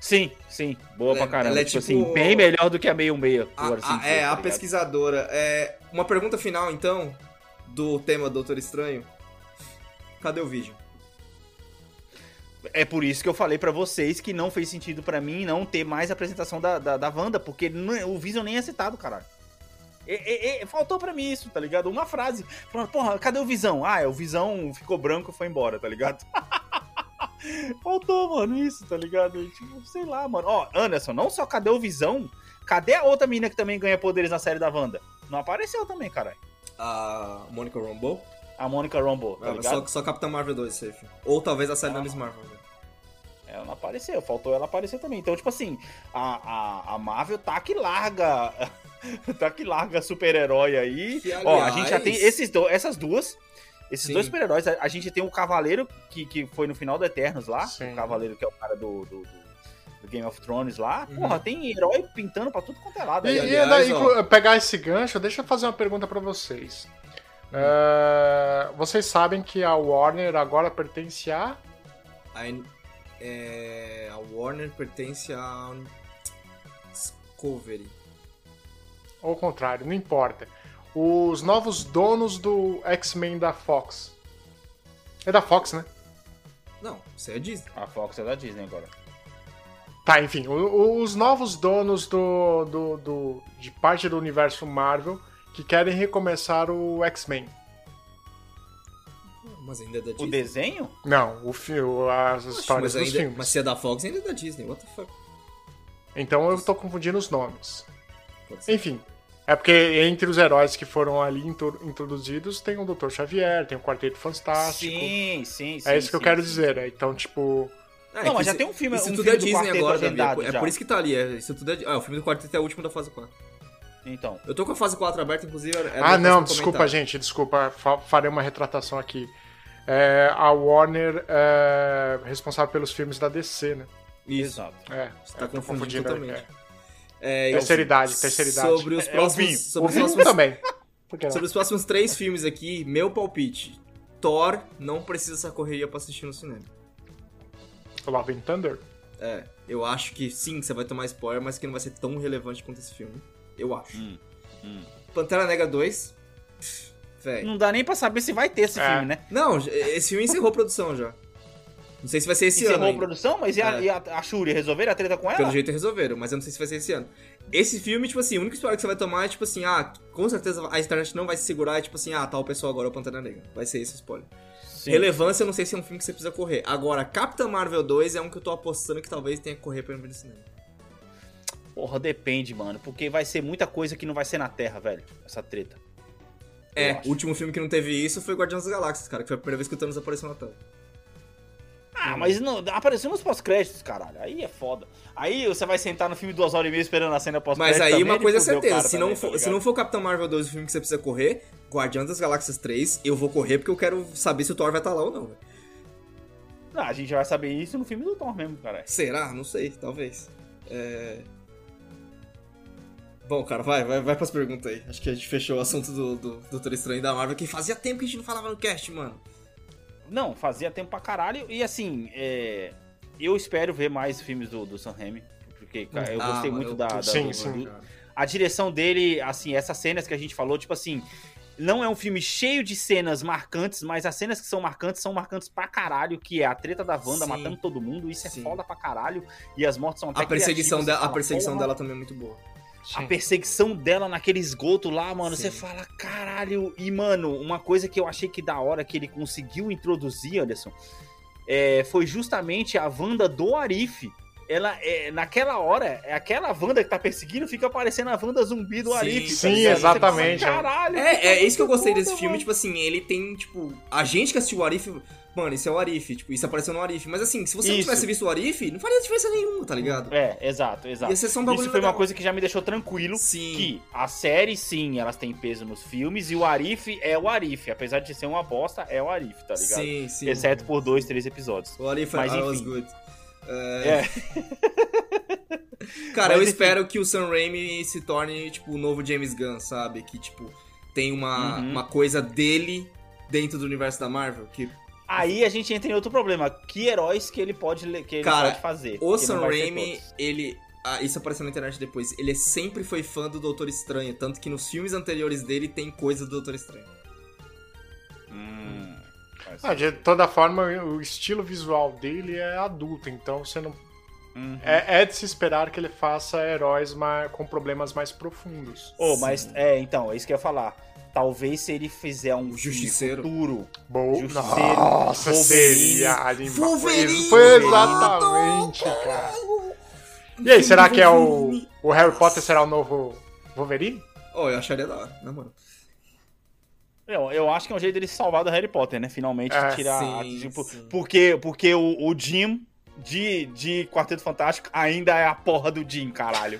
Sim, sim, boa Ela- pra caramba. ela é tipo, tipo- assim, bem melhor do que a meio meia. A- por assim é, tá a pesquisadora. É, uma pergunta final, então, do tema Doutor Estranho. Cadê o vídeo? É por isso que eu falei pra vocês que não fez sentido pra mim não ter mais apresentação da, da, da Wanda, porque não- o Vision nem é citado, caralho. E- e- e- faltou pra mim isso, tá ligado? Uma frase. Falando, porra, cadê o Visão? Ah, é, o Visão ficou branco e foi embora, tá ligado? faltou, mano, isso, tá ligado? Tipo, sei lá, mano. Ó, Anderson, não só cadê o Visão, cadê a outra menina que também ganha poderes na série da Wanda? Não apareceu também, caralho. A Monica Rambeau? A Mônica Rambeau, tá Ah, ligado? só, só Capitão Marvel 2, safe. Ou talvez a série Ah. da Miss Marvel. Né? Ela não apareceu, faltou ela aparecer também. Então, tipo assim, a, a, a Marvel tá que larga. tá que larga super-herói aí. Que, Ó, a gente já aliás- tem esses do, essas duas. Esses Sim. dois super-heróis. A, a gente tem o Cavaleiro, que, que foi no final do Eternos lá. Sim. O Cavaleiro, que é o cara do, do, do- do Game of Thrones lá. Uhum. Porra, tem herói pintando pra tudo quanto é lado. E, aí, e aliás, daí, ó. pegar esse gancho, deixa eu fazer uma pergunta pra vocês. É, vocês sabem que a Warner agora pertence a. A, é, a Warner pertence a Discovery. Ou ao contrário, não importa. Os novos donos do X-Men da Fox. É da Fox, né? Não, isso é Disney. A Fox é da Disney agora. Tá, enfim, o- o- os novos donos do, do, do- de parte do universo Marvel que querem recomeçar o X-Men. Mas ainda é da O Disney. desenho? Não, o fi- as Oxe, histórias mas, dos ainda, filmes. mas se é da Fox, ainda é da Disney. What the fuck? Então eu tô confundindo os nomes. Enfim, É porque entre os heróis que foram ali intro- introduzidos tem o Dr. Xavier, tem o Quarteto Fantástico. Sim, sim, sim. é isso que eu sim, quero sim. dizer, né? Então, tipo. É, Não, que mas já tem um filme- Isso um tudo filme é do Disney quarteto agora, agendado É já. por isso que tá ali. É, isso tudo é. Ah, o filme do quarteto é o último da fase 4. Então. Eu tô com a fase 4 aberta, inclusive. era- era ah, não, comentar. desculpa, gente, desculpa. fa- farei uma retratação aqui. É, a Warner é responsável pelos filmes da DC, né? Isso. Exato. É, Você tá tô confundindo confundindo, totalmente. é. É, Terceira eu- idade, terceira idade. Sobre os É, é próximos. sobre, os próximos também. Sobre os próximos três filmes aqui, meu palpite. Thor não precisa essa correria pra assistir no cinema. Love and Thunder? É, eu acho que sim, você vai tomar spoiler, mas que não vai ser tão relevante quanto esse filme. Eu acho. Hum, hum. Pantera Negra 2. pff, Não dá nem pra saber se vai ter esse É. filme, né? Não, esse filme encerrou a produção já. Não sei se vai ser esse Encerrou ano. a ainda. produção, mas e a, É. e a, a Shuri resolveram a treta com ela? Pelo jeito resolveram, mas eu não sei se vai ser esse ano. Esse filme, tipo assim, o único spoiler que você vai tomar é tipo assim, ah, com certeza a internet não vai se segurar, é tipo assim, ah, tal pessoa agora é o Pantera Negra. Vai ser esse o spoiler. Sim. Relevância, eu não sei se é um filme que você precisa correr. Agora, Capitã Marvel 2 é um que eu tô apostando que talvez tenha que correr pra eu ver no cinema. Porra, depende, mano. Porque vai ser muita coisa que não vai ser na Terra, velho. Essa treta. É, o último filme que não teve isso foi Guardiões das Galáxias, cara, que foi a primeira vez que o Thanos apareceu na tela. Ah, mas não, apareceu nos pós-créditos, caralho. Aí é foda. Aí você vai sentar no filme duas horas e meia esperando a cena Mas pós-crédito. aí também, uma coisa é certeza, se não, também, for, tá se não for Capitão Marvel 2 o filme que você precisa correr, Guardiões das Galáxias 3, eu vou correr porque eu quero saber se o Thor vai estar lá ou não. velho. Não, a gente já vai saber isso no filme do Thor mesmo, cara. Será? Não sei, talvez. É... Bom, cara, vai, vai, vai pras perguntas aí. Acho que a gente fechou o assunto do, do Doutor Estranho e da Marvel, que fazia tempo que a gente não falava no cast, mano. Não, fazia tempo pra caralho. E assim, é, eu espero ver mais filmes do, do Sam Raimi. Porque cara, eu Ah, gostei mano, muito eu da, da- Sim, do- sim. do- A direção dele, assim, essas cenas que a gente falou, tipo assim, não é um filme cheio de cenas marcantes, mas as cenas que são marcantes são marcantes pra caralho, que é a treta da Wanda Sim. matando todo mundo, isso Sim. é foda pra caralho, e as mortes são até A perseguição, criativas, dela, você a fala, perseguição dela também é muito boa. A perseguição dela naquele esgoto lá, mano, Sim. você fala, caralho. E, mano, uma coisa que eu achei que da hora que ele conseguiu introduzir, Anderson, é, foi justamente a Wanda do Arif. Ela, é, naquela hora, é aquela Wanda que tá perseguindo fica parecendo a Wanda zumbi do Sim, Arif. tá sim? Você fala, exatamente. Caralho. É, que é isso que eu gostei desse filme, mano. tipo assim, ele tem, tipo, a gente que assistiu o Arif, mano, isso é o Arif, tipo, isso apareceu no Arif, mas assim, se você não Isso. tivesse visto o Arif, não faria diferença nenhuma, tá ligado? É, exato, exato. Ia ser só um bagulho Isso foi uma legal. coisa que já me deixou tranquilo. Sim. Que a série, sim, elas têm peso nos filmes e o Arif é o Arif. Apesar de ser uma bosta, é o Arif, tá ligado? Sim, sim. Exceto por dois, três episódios. O Arif Mas, I was good. É. Cara, Mas, eu enfim. espero que o Sam Raimi se torne, tipo, o novo James Gunn, sabe? Que, tipo, tem uma, Uhum. uma coisa dele dentro do universo da Marvel. Que, Aí a gente entra em outro problema. Que heróis que ele pode, que ele Cara, pode fazer? o Sam Raimi, ele... ah, isso apareceu na internet depois. Ele sempre foi fã do Doutor Estranho. Tanto que nos filmes anteriores dele tem coisa do Doutor Estranho. Hum, Ah, de toda forma, o estilo visual dele é adulto, então você não. Uhum. É, é de se esperar que ele faça heróis ma- com problemas mais profundos. Oh, mas é, então, é isso que eu ia falar. Talvez se ele fizer um Justiceiro. futuro. Bom, Justiceiro, nossa, Wolverine. seria. Wolverine, Foi Wolverine, exatamente, cara. E aí, será que é o, o Harry Potter será o novo Wolverine? Oh, eu acharia da hora, na moral. Eu, eu acho que é um jeito dele salvar do Harry Potter, né? Finalmente É, tirar. sim, tipo, sim. Porque, porque o, o Jim de, de Quarteto Fantástico ainda é a porra do Jim, caralho.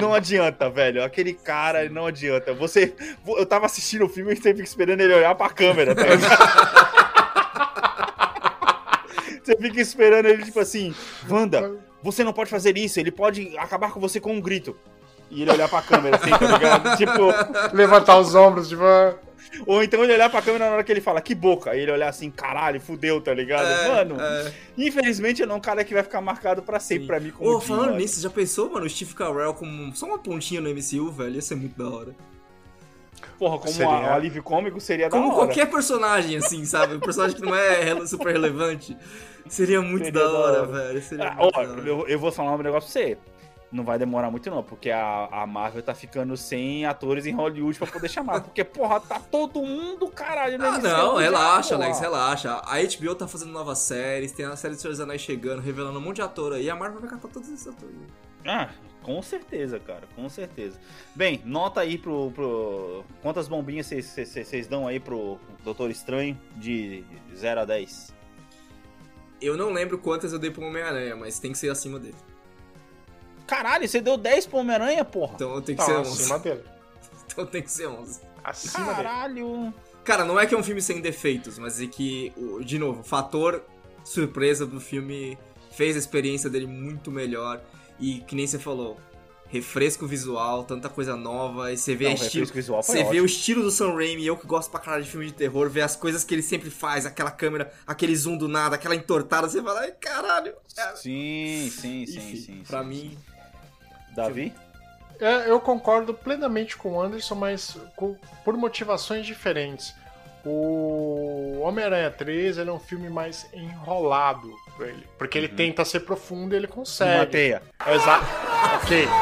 Não adianta, velho. Aquele cara não adianta. Você. Eu tava assistindo o filme e sempre esperando ele olhar pra câmera, tá ligado? Você fica esperando ele, tipo assim, Wanda, você não pode fazer isso, ele pode acabar com você com um grito. E ele olhar pra câmera, assim, tá ligado? Tipo, Levantar os ombros, tipo. Ou então ele olhar pra câmera na hora que ele fala, que boca. Aí ele olhar assim, caralho, fudeu, tá ligado? É, mano, é. infelizmente ele é um cara que vai ficar marcado pra sempre pra mim como Ô, Jim, falando mano. nisso, já pensou, mano, o Steve Carell como só uma pontinha no MCU, velho? Ia ser muito da hora. Porra, como Seria- a- o alívio cômico seria Como da hora. qualquer personagem, assim, sabe? Um personagem que não é super relevante. Seria muito Seria da da hora, hora. velho. Seria Ah, muito ó, da hora. eu, eu vou falar um negócio pra você. Não vai demorar muito, não, porque a, a Marvel tá ficando sem atores em Hollywood pra poder chamar. Porque, porra, tá todo mundo, caralho, né? Ah, não, relaxa, Alex, relaxa. A HBO tá fazendo novas séries, tem a série dos Anéis chegando, revelando um monte de ator aí. A Marvel vai catar todos esses atores. Ah, com certeza, cara, com certeza. Bem, nota aí pro. pro... Quantas bombinhas vocês dão aí pro Doutor Estranho de 0 a 10? Eu não lembro quantas eu dei pro Homem-Aranha, mas tem que ser acima dele. Caralho, você deu 10 pro Homem-Aranha, porra? Então tem que Não, ser 11. acima dele. Então tem que ser 11. Acima dele. Caralho. Cara, não é que é um filme sem defeitos, mas é que, de novo, o fator surpresa do filme fez a experiência dele muito melhor. E que nem você falou, refresco visual, tanta coisa nova, e você vê Não, estilo. refresco visual Você vê o estilo do Sam Raimi, eu que gosto pra caralho de filme de terror, ver as coisas que ele sempre faz, aquela câmera, aquele zoom do nada, aquela entortada, você fala, ai caralho. é." Sim, sim, sim, Enfim, sim. pra sim, mim, sim. Davi? É, eu concordo plenamente com o Anderson, mas com- por motivações diferentes. O Homem-Aranha 3 ele é um filme mais enrolado pra ele, porque ele tenta ser profundo e ele Uma consegue. teia. Exato. ok.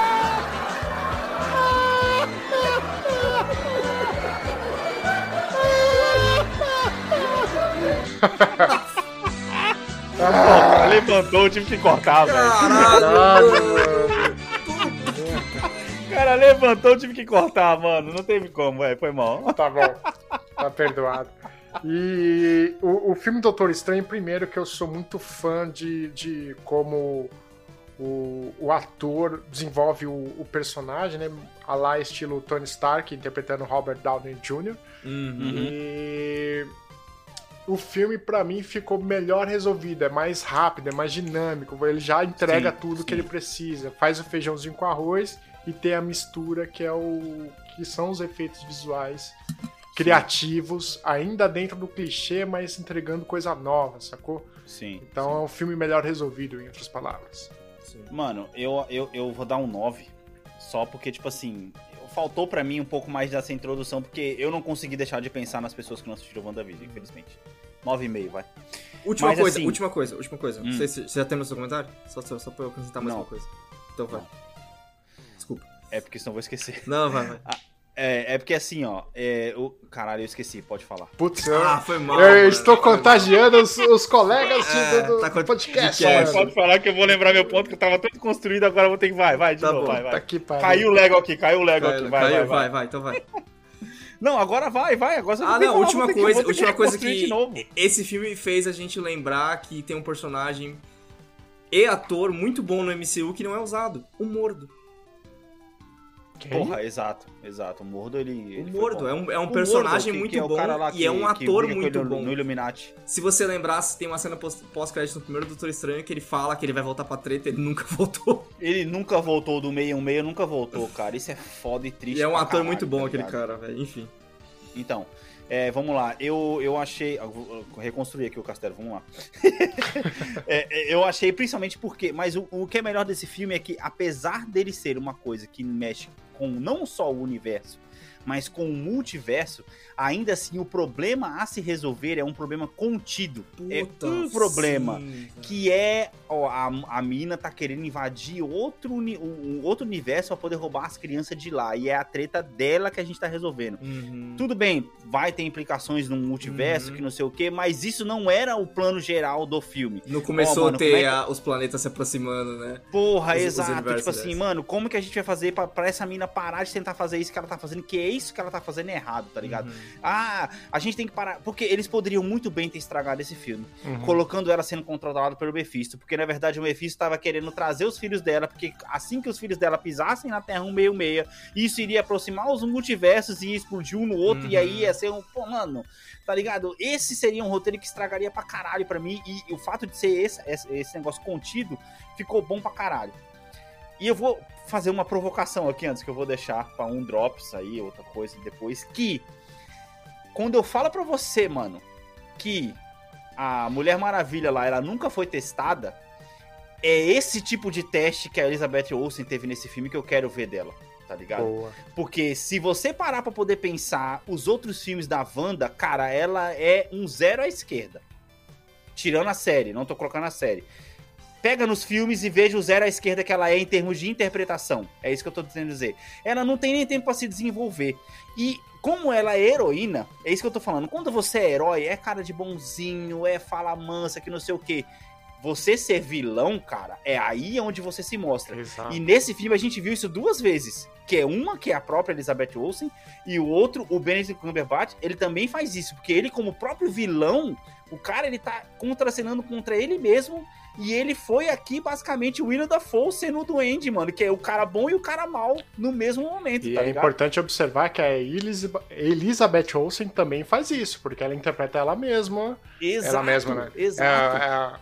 O cara levantou, eu tive que cortar, velho. Cara levantou, eu tive que cortar, mano. Não teve como, velho. Foi mal. Tá bom. Tá perdoado. E o, o filme Doutor Estranho, primeiro, que eu sou muito fã de, de como o, o ator desenvolve o, o personagem, né? A lá estilo Tony Stark, interpretando Robert Downey Jr. Uhum. E o filme, pra mim, ficou melhor resolvido. É mais rápido, é mais dinâmico. Ele já entrega Sim, tudo sim. que ele precisa. Faz o feijãozinho com arroz e tem a mistura que é o que são os efeitos visuais criativos, ainda dentro do clichê, mas entregando coisa nova, sacou? Sim. Então é um filme melhor resolvido, em outras palavras. Mano, eu, eu, eu vou dar um 9. Só porque, tipo assim, faltou pra mim um pouco mais dessa introdução, porque eu não consegui deixar de pensar nas pessoas que não assistiram WandaVision, infelizmente. 9,5, vai. Última Mas, coisa, assim- última coisa, última coisa. Hum. Você, você já tem no seu comentário? Só, só, só pra eu acrescentar mais Não. uma coisa. Então vai. Não. É porque senão eu vou esquecer. Não, vai, vai. É, é porque assim, ó. É, o... Caralho, eu esqueci, pode falar. Putz, eu, Ah, foi mal. eu mano. estou contagiando os, os colegas É, do, do tá com- podcast. Pode falar que eu vou lembrar meu ponto que tava todo construído, agora eu vou ter que. Vai, vai, de Tá novo, bom, vai, vai. Tá aqui, pariu. Caiu o Lego aqui, caiu o Lego Caiu, aqui. Vai, caiu, vai, vai, vai, vai, então vai. Não, agora vai, vai. Agora você Ah, não, falar, última que- coisa, última coisa que de novo. esse filme fez a gente lembrar que tem um personagem e ator muito bom no MCU que não é usado, o Mordo. Porra, exato, exato. O Mordo, ele. O ele foi Mordo é um, é um O personagem Mordo, que- muito que é o bom cara lá e é que- um que ator muito ele bom. No Illuminati. Se você lembrar, tem uma cena pós- pós-crédito no primeiro Doutor Estranho que ele fala que ele vai voltar pra treta, ele nunca voltou. Ele nunca voltou do meio um meio, nunca voltou, cara. Isso é foda e triste. E é um ator caralho, muito bom tá aquele cara, velho. Enfim. Então, é, vamos lá. Eu, eu achei. eu vou reconstruir aqui o castelo, vamos lá. É, é, eu achei principalmente porque. Mas o, o que é melhor desse filme é que, apesar dele ser uma coisa que mexe com não só o universo, mas com o multiverso, ainda assim o problema a se resolver é um problema contido. é um problema. sim, Que é ó, a, a mina tá querendo invadir outro, um, outro universo pra poder roubar as crianças de lá. E é a treta dela que a gente tá resolvendo. Uhum. Tudo bem, vai ter implicações no multiverso, Uhum. que não sei o quê, mas isso não era o plano geral do filme. Não começou Ó, mano, a ter é que- a- os planetas se aproximando, né? Porra, Os- os exato. universos tipo assim, dessa. mano, como que a gente vai fazer pra, pra essa mina parar de tentar fazer isso que ela tá fazendo, que é isso que ela tá fazendo errado, tá ligado? Uhum. Ah, a gente tem que parar. Porque eles poderiam muito bem ter estragado esse filme, Uhum. colocando ela sendo controlada pelo Mephisto. Porque na verdade o Mephisto tava querendo trazer os filhos dela, porque assim que os filhos dela pisassem na Terra 166, isso iria aproximar os multiversos e ia explodir um no outro, e aí Uhum. ia ser um. Pô, mano, tá ligado? Esse seria um roteiro que estragaria pra caralho pra mim, e, o fato de ser esse, esse, esse negócio contido ficou bom pra caralho. E eu vou fazer uma provocação aqui antes, que eu vou deixar pra um drops aí, outra coisa depois, que quando eu falo pra você, mano, que a Mulher Maravilha lá, ela nunca foi testada, é esse tipo de teste que a Elizabeth Olsen teve nesse filme que eu quero ver dela, tá ligado? Boa. Porque se você parar pra poder pensar os outros filmes da Wanda, cara, ela é um zero à esquerda. Tirando a série, não tô colocando a série. Pega nos filmes e veja o zero à esquerda que ela é em termos de interpretação. É isso que eu tô tentando dizer. Ela não tem nem tempo pra se desenvolver. E como ela é heroína, é isso que eu tô falando. Quando você é herói, é cara de bonzinho, é fala mansa, que não sei o quê. Você ser vilão, cara, é aí onde você se mostra. Exato. E nesse filme a gente viu isso duas vezes. Que é uma, que é a própria Elizabeth Olsen, e o outro, o Benedict Cumberbatch, ele também faz isso. Porque ele, como próprio vilão, o cara, ele tá contracenando contra ele mesmo. E ele foi aqui, basicamente, o William Dafoe sendo o duende, mano. Que é o cara bom e o cara mal no mesmo momento, E tá é ligado? importante observar que a Elisab- Elizabeth Olsen também faz isso, porque ela interpreta ela mesma. Exato, ela mesma, né? Exato. É, é, a,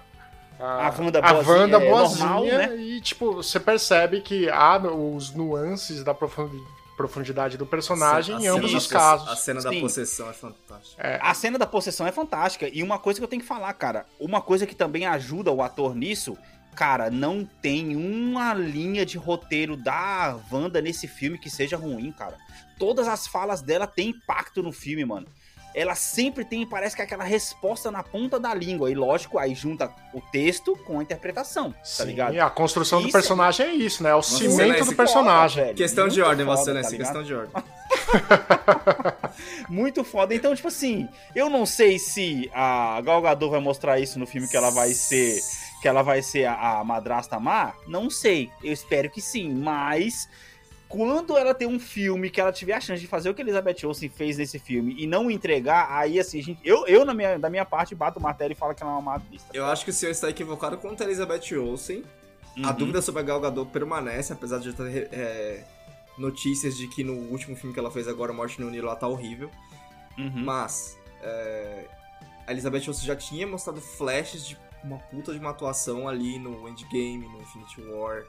A Wanda a boazinha, Wanda é boazinha, normal, né? e tipo, você percebe que há os nuances da profundi- profundidade do personagem A em ambos da os casos. A cena da Sim. possessão é fantástica. A cena da possessão é fantástica. E uma coisa que eu tenho que falar, cara. Uma coisa que também ajuda o ator nisso. Cara, não tem uma linha de roteiro da Wanda nesse filme que seja ruim, cara. Todas as falas dela têm impacto no filme, mano. Ela sempre tem, parece que é aquela resposta na ponta da língua. E lógico, aí junta o texto com a interpretação, tá Sim, ligado? a construção do Isso personagem é isso, né? É o cena cimento é do personagem. velho. Questão de Muito ordem, foda, você, né? tá ligado? questão de ordem. Muito foda. Então, tipo assim, eu não sei se a Gal Gadot vai mostrar isso no filme que ela vai ser, que ela vai ser a, a madrasta má. Não sei. Eu espero que sim, mas quando ela tem um filme que ela tiver a chance de fazer o que Elizabeth Olsen fez nesse filme e não entregar, aí assim, gente, eu, eu na minha, da minha parte bato o martelo e falo que ela é uma madrasta. Eu acho que o senhor está equivocado quanto a Elizabeth Olsen. A Uhum. dúvida sobre a Gal Gadot permanece, apesar de já ter é, notícias de que no último filme que ela fez agora, Morte no Nilo, ela tá horrível. Uhum. Mas é, a Elizabeth Olsen já tinha mostrado flashes de uma puta de uma atuação ali no Endgame, no Infinity War.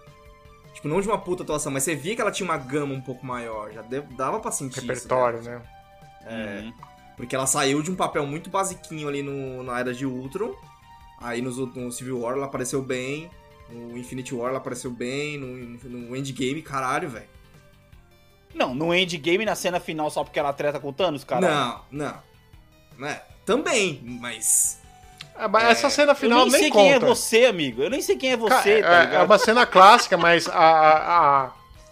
Tipo, não de uma puta atuação, mas você via que ela tinha uma gama um pouco maior. Já dava pra sentir Repertório, isso. né? É, Uhum. porque ela saiu de um papel muito basiquinho ali no, na Era de Ultron. Aí nos, outros- no Civil War ela apareceu bem. No Infinity War ela apareceu bem. No, no Endgame, caralho, velho. Não, no endgame, na cena final, só porque ela treta com o Thanos, cara. Não, não. Né? Também, mas. É, mas essa cena Eu final nem nem, sei conta. quem é você, amigo. Eu nem sei quem é você, Cara, tá é, ligado? é uma cena clássica, mas a, a- a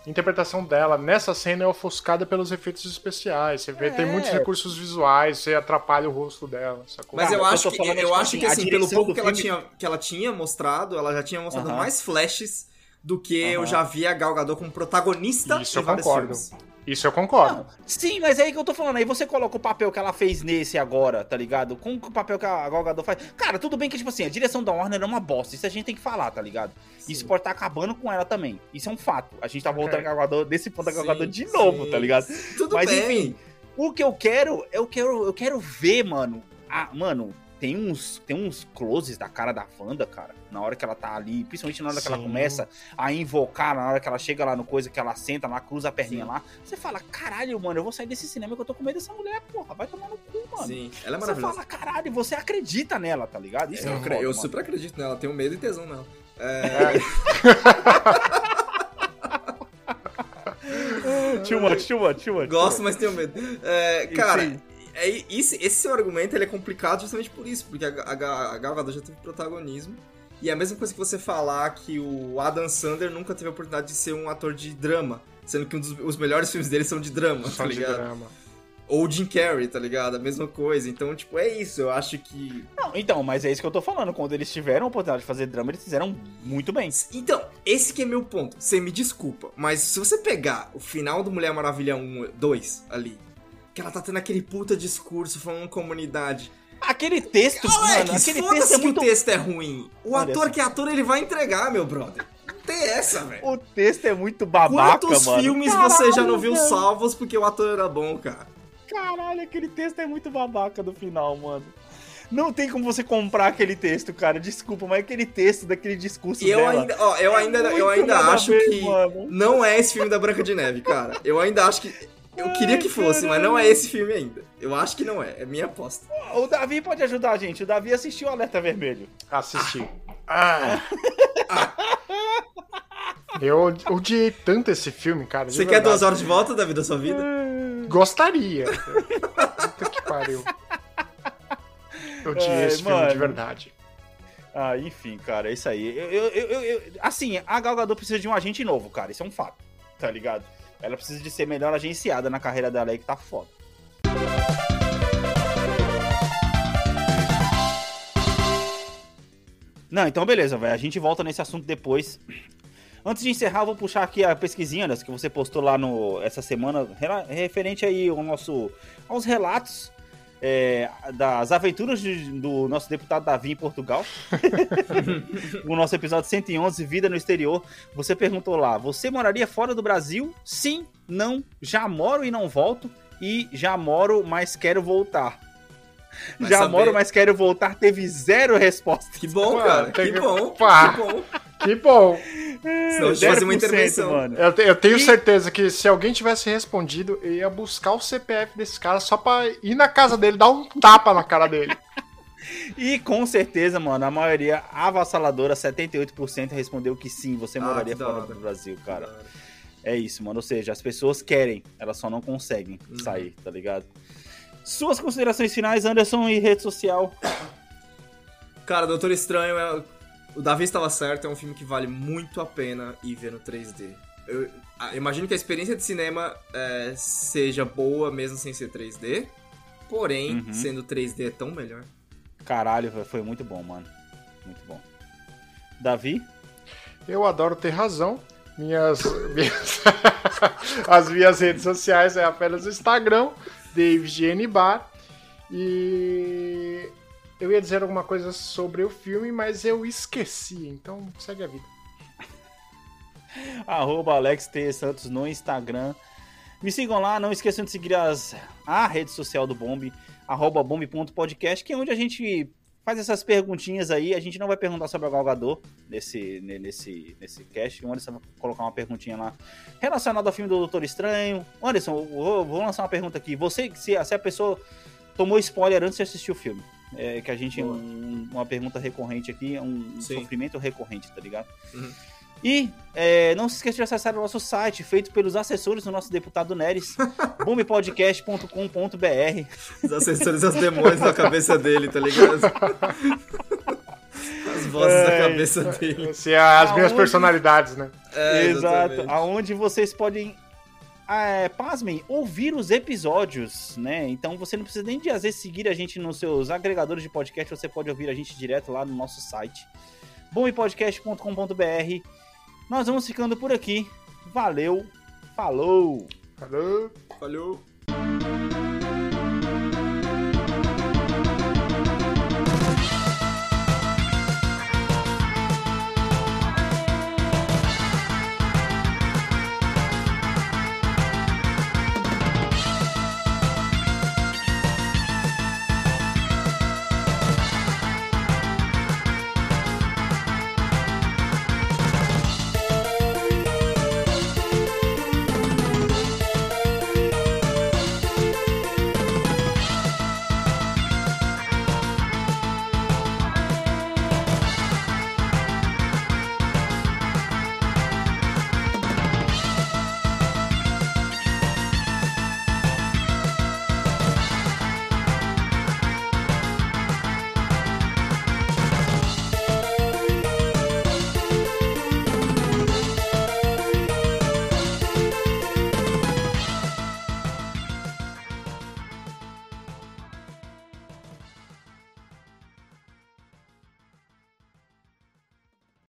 interpretação dela nessa cena é ofuscada pelos efeitos especiais. Você vê, tem É. muitos recursos visuais, você atrapalha o rosto dela, sacou? Mas eu eu acho que, eu tipo acho assim, que assim, pelo pouco que ela, filme- tinha, que ela tinha mostrado, ela já tinha mostrado Aham. mais flashes do que eu Aham. já vi a Gal Gadot como protagonista Isso em eu vários concordo. filmes. Isso eu concordo. Não, sim, mas é aí que eu tô falando. Aí você coloca o papel que ela fez nesse agora, tá ligado? Com o papel que a Gal Gadot faz. Cara, tudo bem que, tipo assim, a direção da Warner é uma bosta. Isso a gente tem que falar, tá ligado? Isso pode estar acabando com ela também. Isso é um fato. A gente tá voltando É. com a Gal Gadot, desse ponto da Gal Sim, Gadot de novo, sim. tá ligado? Tudo Mas, bem. enfim, O que eu quero, eu quero, eu quero ver, mano. Ah, mano, tem uns, tem uns closes da cara da Wanda, cara. Na hora que ela tá ali, principalmente na hora que ela Sim. começa a invocar, na hora que ela chega lá no coisa, que ela senta lá, cruza a perninha Sim. lá. Você fala, caralho, mano, eu vou sair desse cinema que eu tô com medo dessa mulher, porra. Vai tomar no cu, mano. Sim, ela é Você maravilhosa. fala, caralho, você acredita nela, tá ligado? Isso Eu, é foda, eu super acredito nela, tenho medo e tesão nela. É, Too much, too much, too much. gosto, mas tenho medo. É, Sim. É, esse, esse seu argumento ele é complicado justamente por isso, porque a, a, a Gal Gadot já teve protagonismo. E é a mesma coisa que você falar que o Adam Sandler nunca teve a oportunidade de ser um ator de drama, sendo que um dos os melhores filmes dele são de drama, Só tá de ligado? drama. Ou Jim Carrey, tá ligado? A mesma coisa. Então, tipo, é isso. Eu acho que. Não, então, mas é isso que eu tô falando. Quando eles tiveram a oportunidade de fazer drama, eles fizeram muito bem. Então, esse que é meu ponto. Você me desculpa, mas se você pegar o final do Mulher Maravilha 1, 2 ali, que ela tá tendo aquele puta discurso falando comunidade. Aquele texto, mano, Alex, aquele foda-se texto é que muito o texto é ruim. O Olha ator só. que é ator, ele vai entregar, meu brother. Tem essa, velho. O texto é muito babaca, Quantos mano. filmes você já não viu velho. salvos porque o ator era bom, cara? Caralho, aquele texto é muito babaca do final, mano. Não tem como você comprar aquele texto, cara. Desculpa, mas aquele texto daquele discurso E eu dela. ainda, ó, eu é ainda, eu ainda acho ver, que mano. não é esse filme da Branca de Neve, cara. Eu ainda acho que. Eu Ai, queria que fosse, mas não é esse filme ainda. Eu acho que não é. É minha aposta. O Davi pode ajudar a gente. O Davi assistiu o Alerta Vermelho. Assisti. Ah. Eu odiei tanto esse filme, cara. Você quer duas horas de volta da vida da sua vida? Gostaria. Puta que pariu. Eu odiei Ai, esse filme mano. de verdade. Ah, enfim, cara, é isso aí. Eu, eu, eu, eu- assim, a Gal Gadot precisa de um agente novo, cara. Isso é um fato, tá ligado? Ela precisa de ser melhor agenciada na carreira dela aí, que tá foda. Não, então beleza, velho. A gente volta nesse assunto depois. Antes de encerrar, vou puxar aqui a pesquisinha Anderson, que você postou lá no, essa semana, referente aí ao nosso, aos relatos é, das aventuras de- do nosso deputado Davi em Portugal. o nosso episódio 111, Vida no Exterior. Você perguntou lá, você moraria fora do Brasil? Sim, não, já moro e não volto. E já moro, mas quero voltar. Já saber. moro, mas quero voltar. Teve zero resposta. Que bom, Mano, cara. Que que- bom. Pá. Que bom. Que bom. Senão fazia uma 0%, intervenção. Mano. Eu, te- eu tenho E- certeza que se alguém tivesse respondido, eu ia buscar o CPF desse cara só pra ir na casa dele, dar um tapa na cara dele. E com certeza, mano, a maioria avassaladora, 78%, respondeu que sim, você Ah, moraria da fora do Brasil, cara. É isso, mano. Ou seja, as pessoas querem, elas só não conseguem Uhum. sair, tá ligado? Suas considerações finais, Anderson, e rede social. Cara, Doutor Estranho é. O Davi estava certo, é um filme que vale muito a pena ir ver no 3D. Eu imagino que a experiência de cinema é, seja boa mesmo sem ser 3D. Porém, Uhum. sendo 3D é tão melhor. Caralho, foi muito bom, mano. Muito bom. Davi? Eu adoro ter razão. Minhas, minhas- as minhas redes sociais é apenas o Instagram, David Bar. E eu ia dizer alguma coisa sobre o filme, mas eu esqueci. Então segue a vida. Arroba Alex T. Santos no Instagram. Me sigam lá, não esqueçam de seguir as, a rede social do Bombe, arroba bombe.podcast, que é onde a gente faz essas perguntinhas aí. A gente não vai perguntar sobre a Galgador nesse, ne- nesse, nesse cast. O Anderson vai colocar uma perguntinha lá relacionada ao filme do Doutor Estranho. Anderson, vou, vou lançar uma pergunta aqui. Você, se, a- se a pessoa tomou spoiler antes de assistir o filme, é que a gente, um- uma pergunta recorrente aqui, um, um sofrimento recorrente, tá ligado? Uhum. E é, não se esqueça de acessar o nosso site, feito pelos assessores do nosso deputado Neres, boomepodcast.com.br. Os assessores e os demônios na cabeça dele, tá ligado? As vozes da É, cabeça dele. É as minhas Aonde- personalidades, né? É, Exato, aonde vocês podem, é, pasmem, ouvir os episódios, né? Então você não precisa nem de às vezes seguir a gente nos seus agregadores de podcast, você pode ouvir a gente direto lá no nosso site, boomepodcast.com.br. Nós vamos ficando por aqui. Valeu, falou! Falou. Falhou.